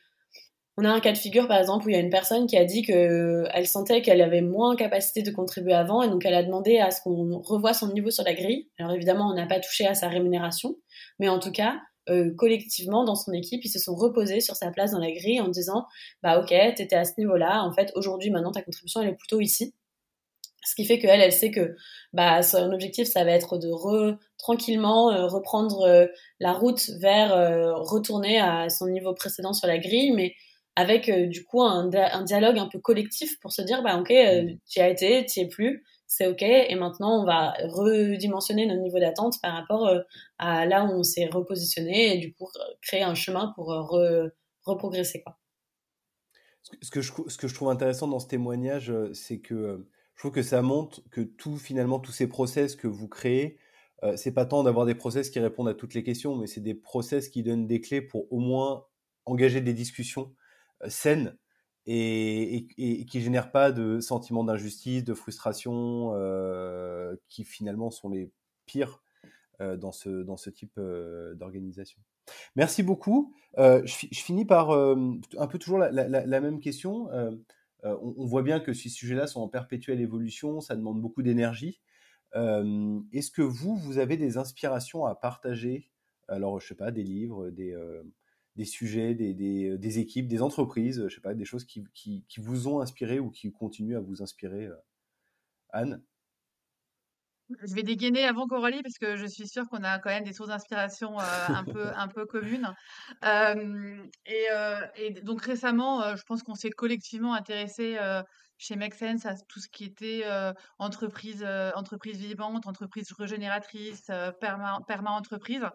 [SPEAKER 1] on a un cas de figure, par exemple, où il y a une personne qui a dit qu'elle sentait qu'elle avait moins capacité de contribuer avant, et donc elle a demandé à ce qu'on revoie son niveau sur la grille. Alors évidemment, on n'a pas touché à sa rémunération, mais en tout cas, euh, collectivement, dans son équipe, ils se sont reposés sur sa place dans la grille en disant, bah ok, t'étais à ce niveau-là, en fait, aujourd'hui, maintenant, ta contribution, elle est plutôt ici. Ce qui fait qu'elle, elle sait que bah, son objectif, ça va être de tranquillement euh, reprendre euh, la route vers retourner à son niveau précédent sur la grille, mais avec euh, du coup un, dialogue un peu collectif pour se dire bah ok euh, mm. tu y as été tu y es plus c'est ok et maintenant on va redimensionner notre niveau d'attente par rapport euh, à là où on s'est repositionné et du coup créer un chemin pour reprogresser quoi
[SPEAKER 2] ce que, je, ce que je trouve intéressant dans ce témoignage c'est que je trouve que ça montre que tout finalement tous ces process que vous créez c'est pas tant d'avoir des process qui répondent à toutes les questions mais c'est des process qui donnent des clés pour au moins engager des discussions saine et, et, qui génère pas de sentiment d'injustice, de frustration, euh, qui finalement sont les pires euh, dans, ce, dans ce type euh, d'organisation. Merci beaucoup. Je, finis par un peu toujours la, la, même question. On, on, voit bien que ces sujets-là sont en perpétuelle évolution, ça demande beaucoup d'énergie. Est-ce que vous, vous avez des inspirations à partager? Alors, je sais pas, des livres, des des sujets, des, des, des, équipes, des entreprises, je sais pas, des choses qui, qui, qui, vous ont inspiré ou qui continuent à vous inspirer. Anne?
[SPEAKER 3] Je vais dégainer avant Coralie parce que je suis sûre qu'on a quand même des sources d'inspiration euh, un peu un peu communes. Euh, et, euh, et, donc récemment, je pense qu'on s'est collectivement intéressé chez Make Sense à tout ce qui était entreprise entreprise vivante, entreprise régénératrice, perma, perma entreprise.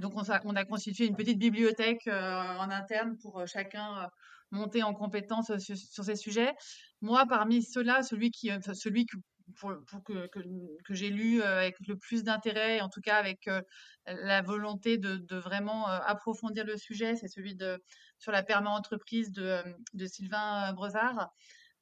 [SPEAKER 3] donc on a, on a constitué une petite bibliothèque en interne pour chacun monter en compétence sur, sur, ces sujets. Moi, parmi ceux-là, celui qui celui que pour, que, que, que j'ai lu euh, avec le plus d'intérêt, en tout cas avec euh, la volonté de, de vraiment euh, approfondir le sujet, c'est celui de sur la perma-entreprise de, de Sylvain Brezard.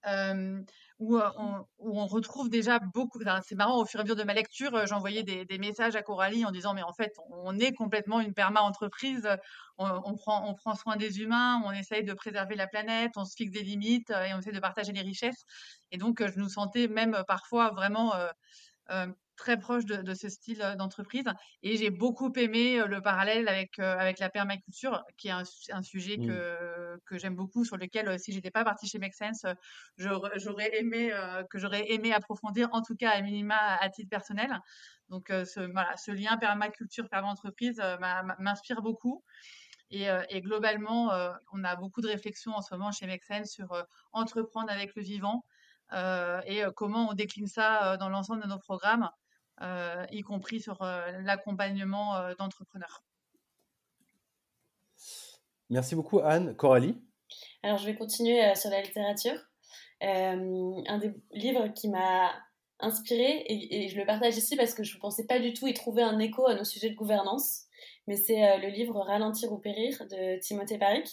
[SPEAKER 3] Euh, où, on, où, on, retrouve déjà beaucoup. C'est marrant, au fur et à mesure de ma lecture, j'envoyais des, des, messages à Coralie en disant mais en fait, on est complètement une perma-entreprise. On, on, prend, on prend soin des humains, on essaye de préserver la planète, on se fixe des limites et on essaie de partager les richesses. Et donc, je nous sentais même parfois vraiment euh, euh, très proche de, de ce style d'entreprise. Et j'ai beaucoup aimé le parallèle avec, avec la permaculture, qui est un, un sujet mmh. que, que j'aime beaucoup, sur lequel, si j'étais pas partie chez Make Sense, j'aurais aimé, que j'aurais aimé approfondir, en tout cas à minima à titre personnel. Donc, ce, voilà, ce lien permaculture-perma-entreprise m'inspire beaucoup. Et, et, globalement, on a beaucoup de réflexions en ce moment chez Make Sense sur entreprendre avec le vivant. Euh, et comment on décline ça dans l'ensemble de nos programmes. Euh, y compris sur euh, l'accompagnement euh, d'entrepreneurs.
[SPEAKER 2] Merci beaucoup Anne. Coralie?
[SPEAKER 1] Alors je vais continuer sur la littérature. un des livres qui m'a inspiré et, je le partage ici parce que je ne pensais pas du tout y trouver un écho à nos sujets de gouvernance, mais c'est le livre Ralentir ou périr de Timothée Paric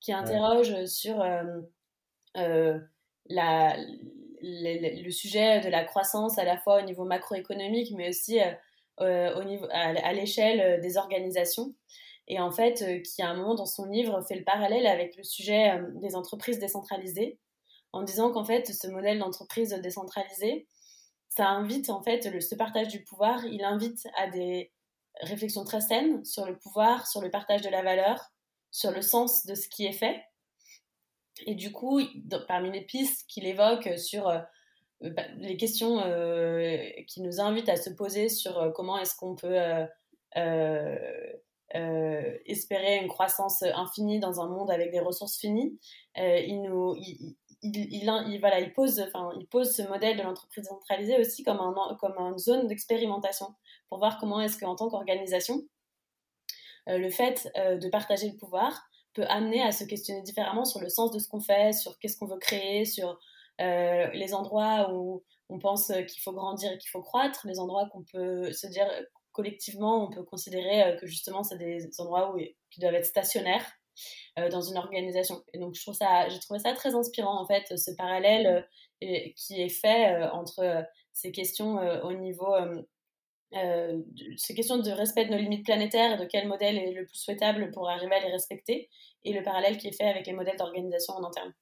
[SPEAKER 1] qui interroge sur la, le, sujet de la croissance à la fois au niveau macroéconomique, mais aussi euh, euh, au niveau, à, l'échelle euh, des organisations. Et en fait, qui à un moment dans son livre fait le parallèle avec le sujet des entreprises décentralisées, en disant qu'en fait, ce modèle d'entreprise décentralisée, ça invite en fait le, ce partage du pouvoir, il invite à des réflexions très saines sur le pouvoir, sur le partage de la valeur, sur le sens de ce qui est fait, et du coup, parmi les pistes qu'il évoque sur euh, bah, les questions euh, qui nous invitent à se poser sur euh, comment est-ce qu'on peut espérer une croissance infinie dans un monde avec des ressources finies, il nous, il, il pose, enfin, il pose ce modèle de l'entreprise centralisée aussi comme un, comme une zone d'expérimentation pour voir comment est-ce qu'en tant qu'organisation, le fait de partager le pouvoir peut amener à se questionner différemment sur le sens de ce qu'on fait, sur qu'est-ce qu'on veut créer, sur euh, les endroits où on pense qu'il faut grandir et qu'il faut croître, les endroits qu'on peut se dire collectivement, on peut considérer euh, que justement c'est des endroits où, qui doivent être stationnaires euh, dans une organisation. Et donc je trouve ça, j'ai trouvé ça très inspirant en fait, ce parallèle qui est fait entre ces questions au niveau euh, ces questions de respect de nos limites planétaires et de quel modèle est le plus souhaitable pour arriver à les respecter, et le parallèle qui est fait avec les modèles d'organisation en interne.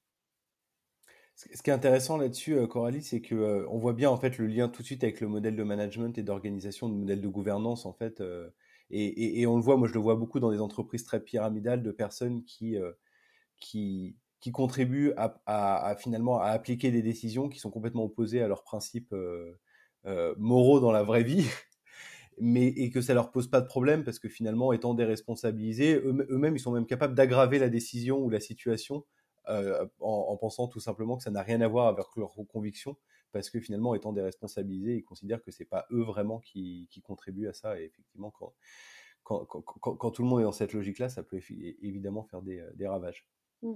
[SPEAKER 2] Ce qui est intéressant là-dessus, euh, Coralie, c'est que euh, on voit bien en fait le lien tout de suite avec le modèle de management et d'organisation, le modèle de gouvernance en fait, euh, et, on le voit, moi je le vois beaucoup dans des entreprises très pyramidales de personnes qui qui contribuent à, finalement à appliquer des décisions qui sont complètement opposées à leurs principes moraux dans la vraie vie mais et que ça leur pose pas de problème parce que finalement, étant déresponsabilisés, eux-mêmes, ils sont même capables d'aggraver la décision ou la situation euh, en, en, pensant tout simplement que ça n'a rien à voir avec leurs convictions parce que finalement, étant déresponsabilisés, ils considèrent que c'est pas eux vraiment qui, qui contribuent à ça. Et effectivement, quand, quand, quand, quand, tout le monde est dans cette logique-là, ça peut évidemment faire des, des ravages. Mmh.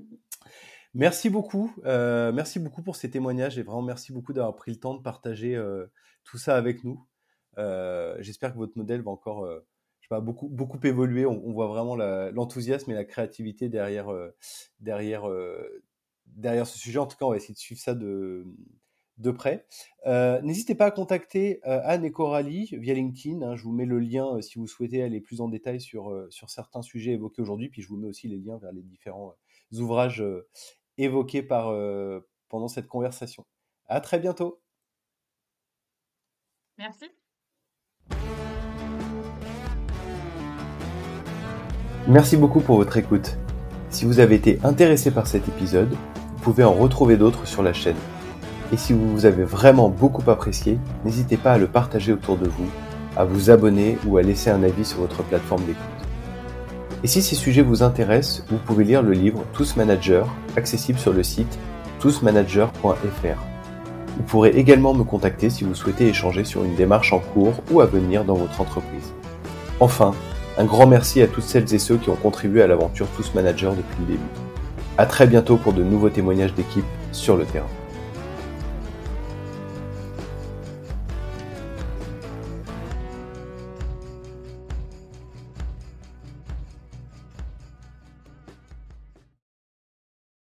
[SPEAKER 2] Merci beaucoup, euh, merci beaucoup pour ces témoignages et vraiment merci beaucoup d'avoir pris le temps de partager euh, tout ça avec nous. Euh, j'espère que votre modèle va encore euh, beaucoup, beaucoup évoluer. On, voit vraiment l'enthousiasme et la créativité derrière, euh, derrière, ce sujet. En tout cas, on va essayer de suivre ça de, près. N'hésitez pas à contacter Anne et Coralie via LinkedIn. Hein, je vous mets le lien si vous souhaitez aller plus en détail sur, sur certains sujets évoqués aujourd'hui. Puis je vous mets aussi les liens vers les différents ouvrages évoqués par, pendant cette conversation. À très bientôt.
[SPEAKER 3] Merci.
[SPEAKER 2] Merci beaucoup pour votre écoute. Si vous avez été intéressé par cet épisode, vous pouvez en retrouver d'autres sur la chaîne. Et si vous avez vraiment beaucoup apprécié, n'hésitez pas à le partager autour de vous, à vous abonner ou à laisser un avis sur votre plateforme d'écoute. Et si ces sujets vous intéressent, vous pouvez lire le livre Tous Managers, accessible sur le site tousmanager.fr. Vous pourrez également me contacter si vous souhaitez échanger sur une démarche en cours ou à venir dans votre entreprise. Enfin, un grand merci à toutes celles et ceux qui ont contribué à l'aventure Tous Managers depuis le début. À très bientôt pour de nouveaux témoignages d'équipe sur le terrain.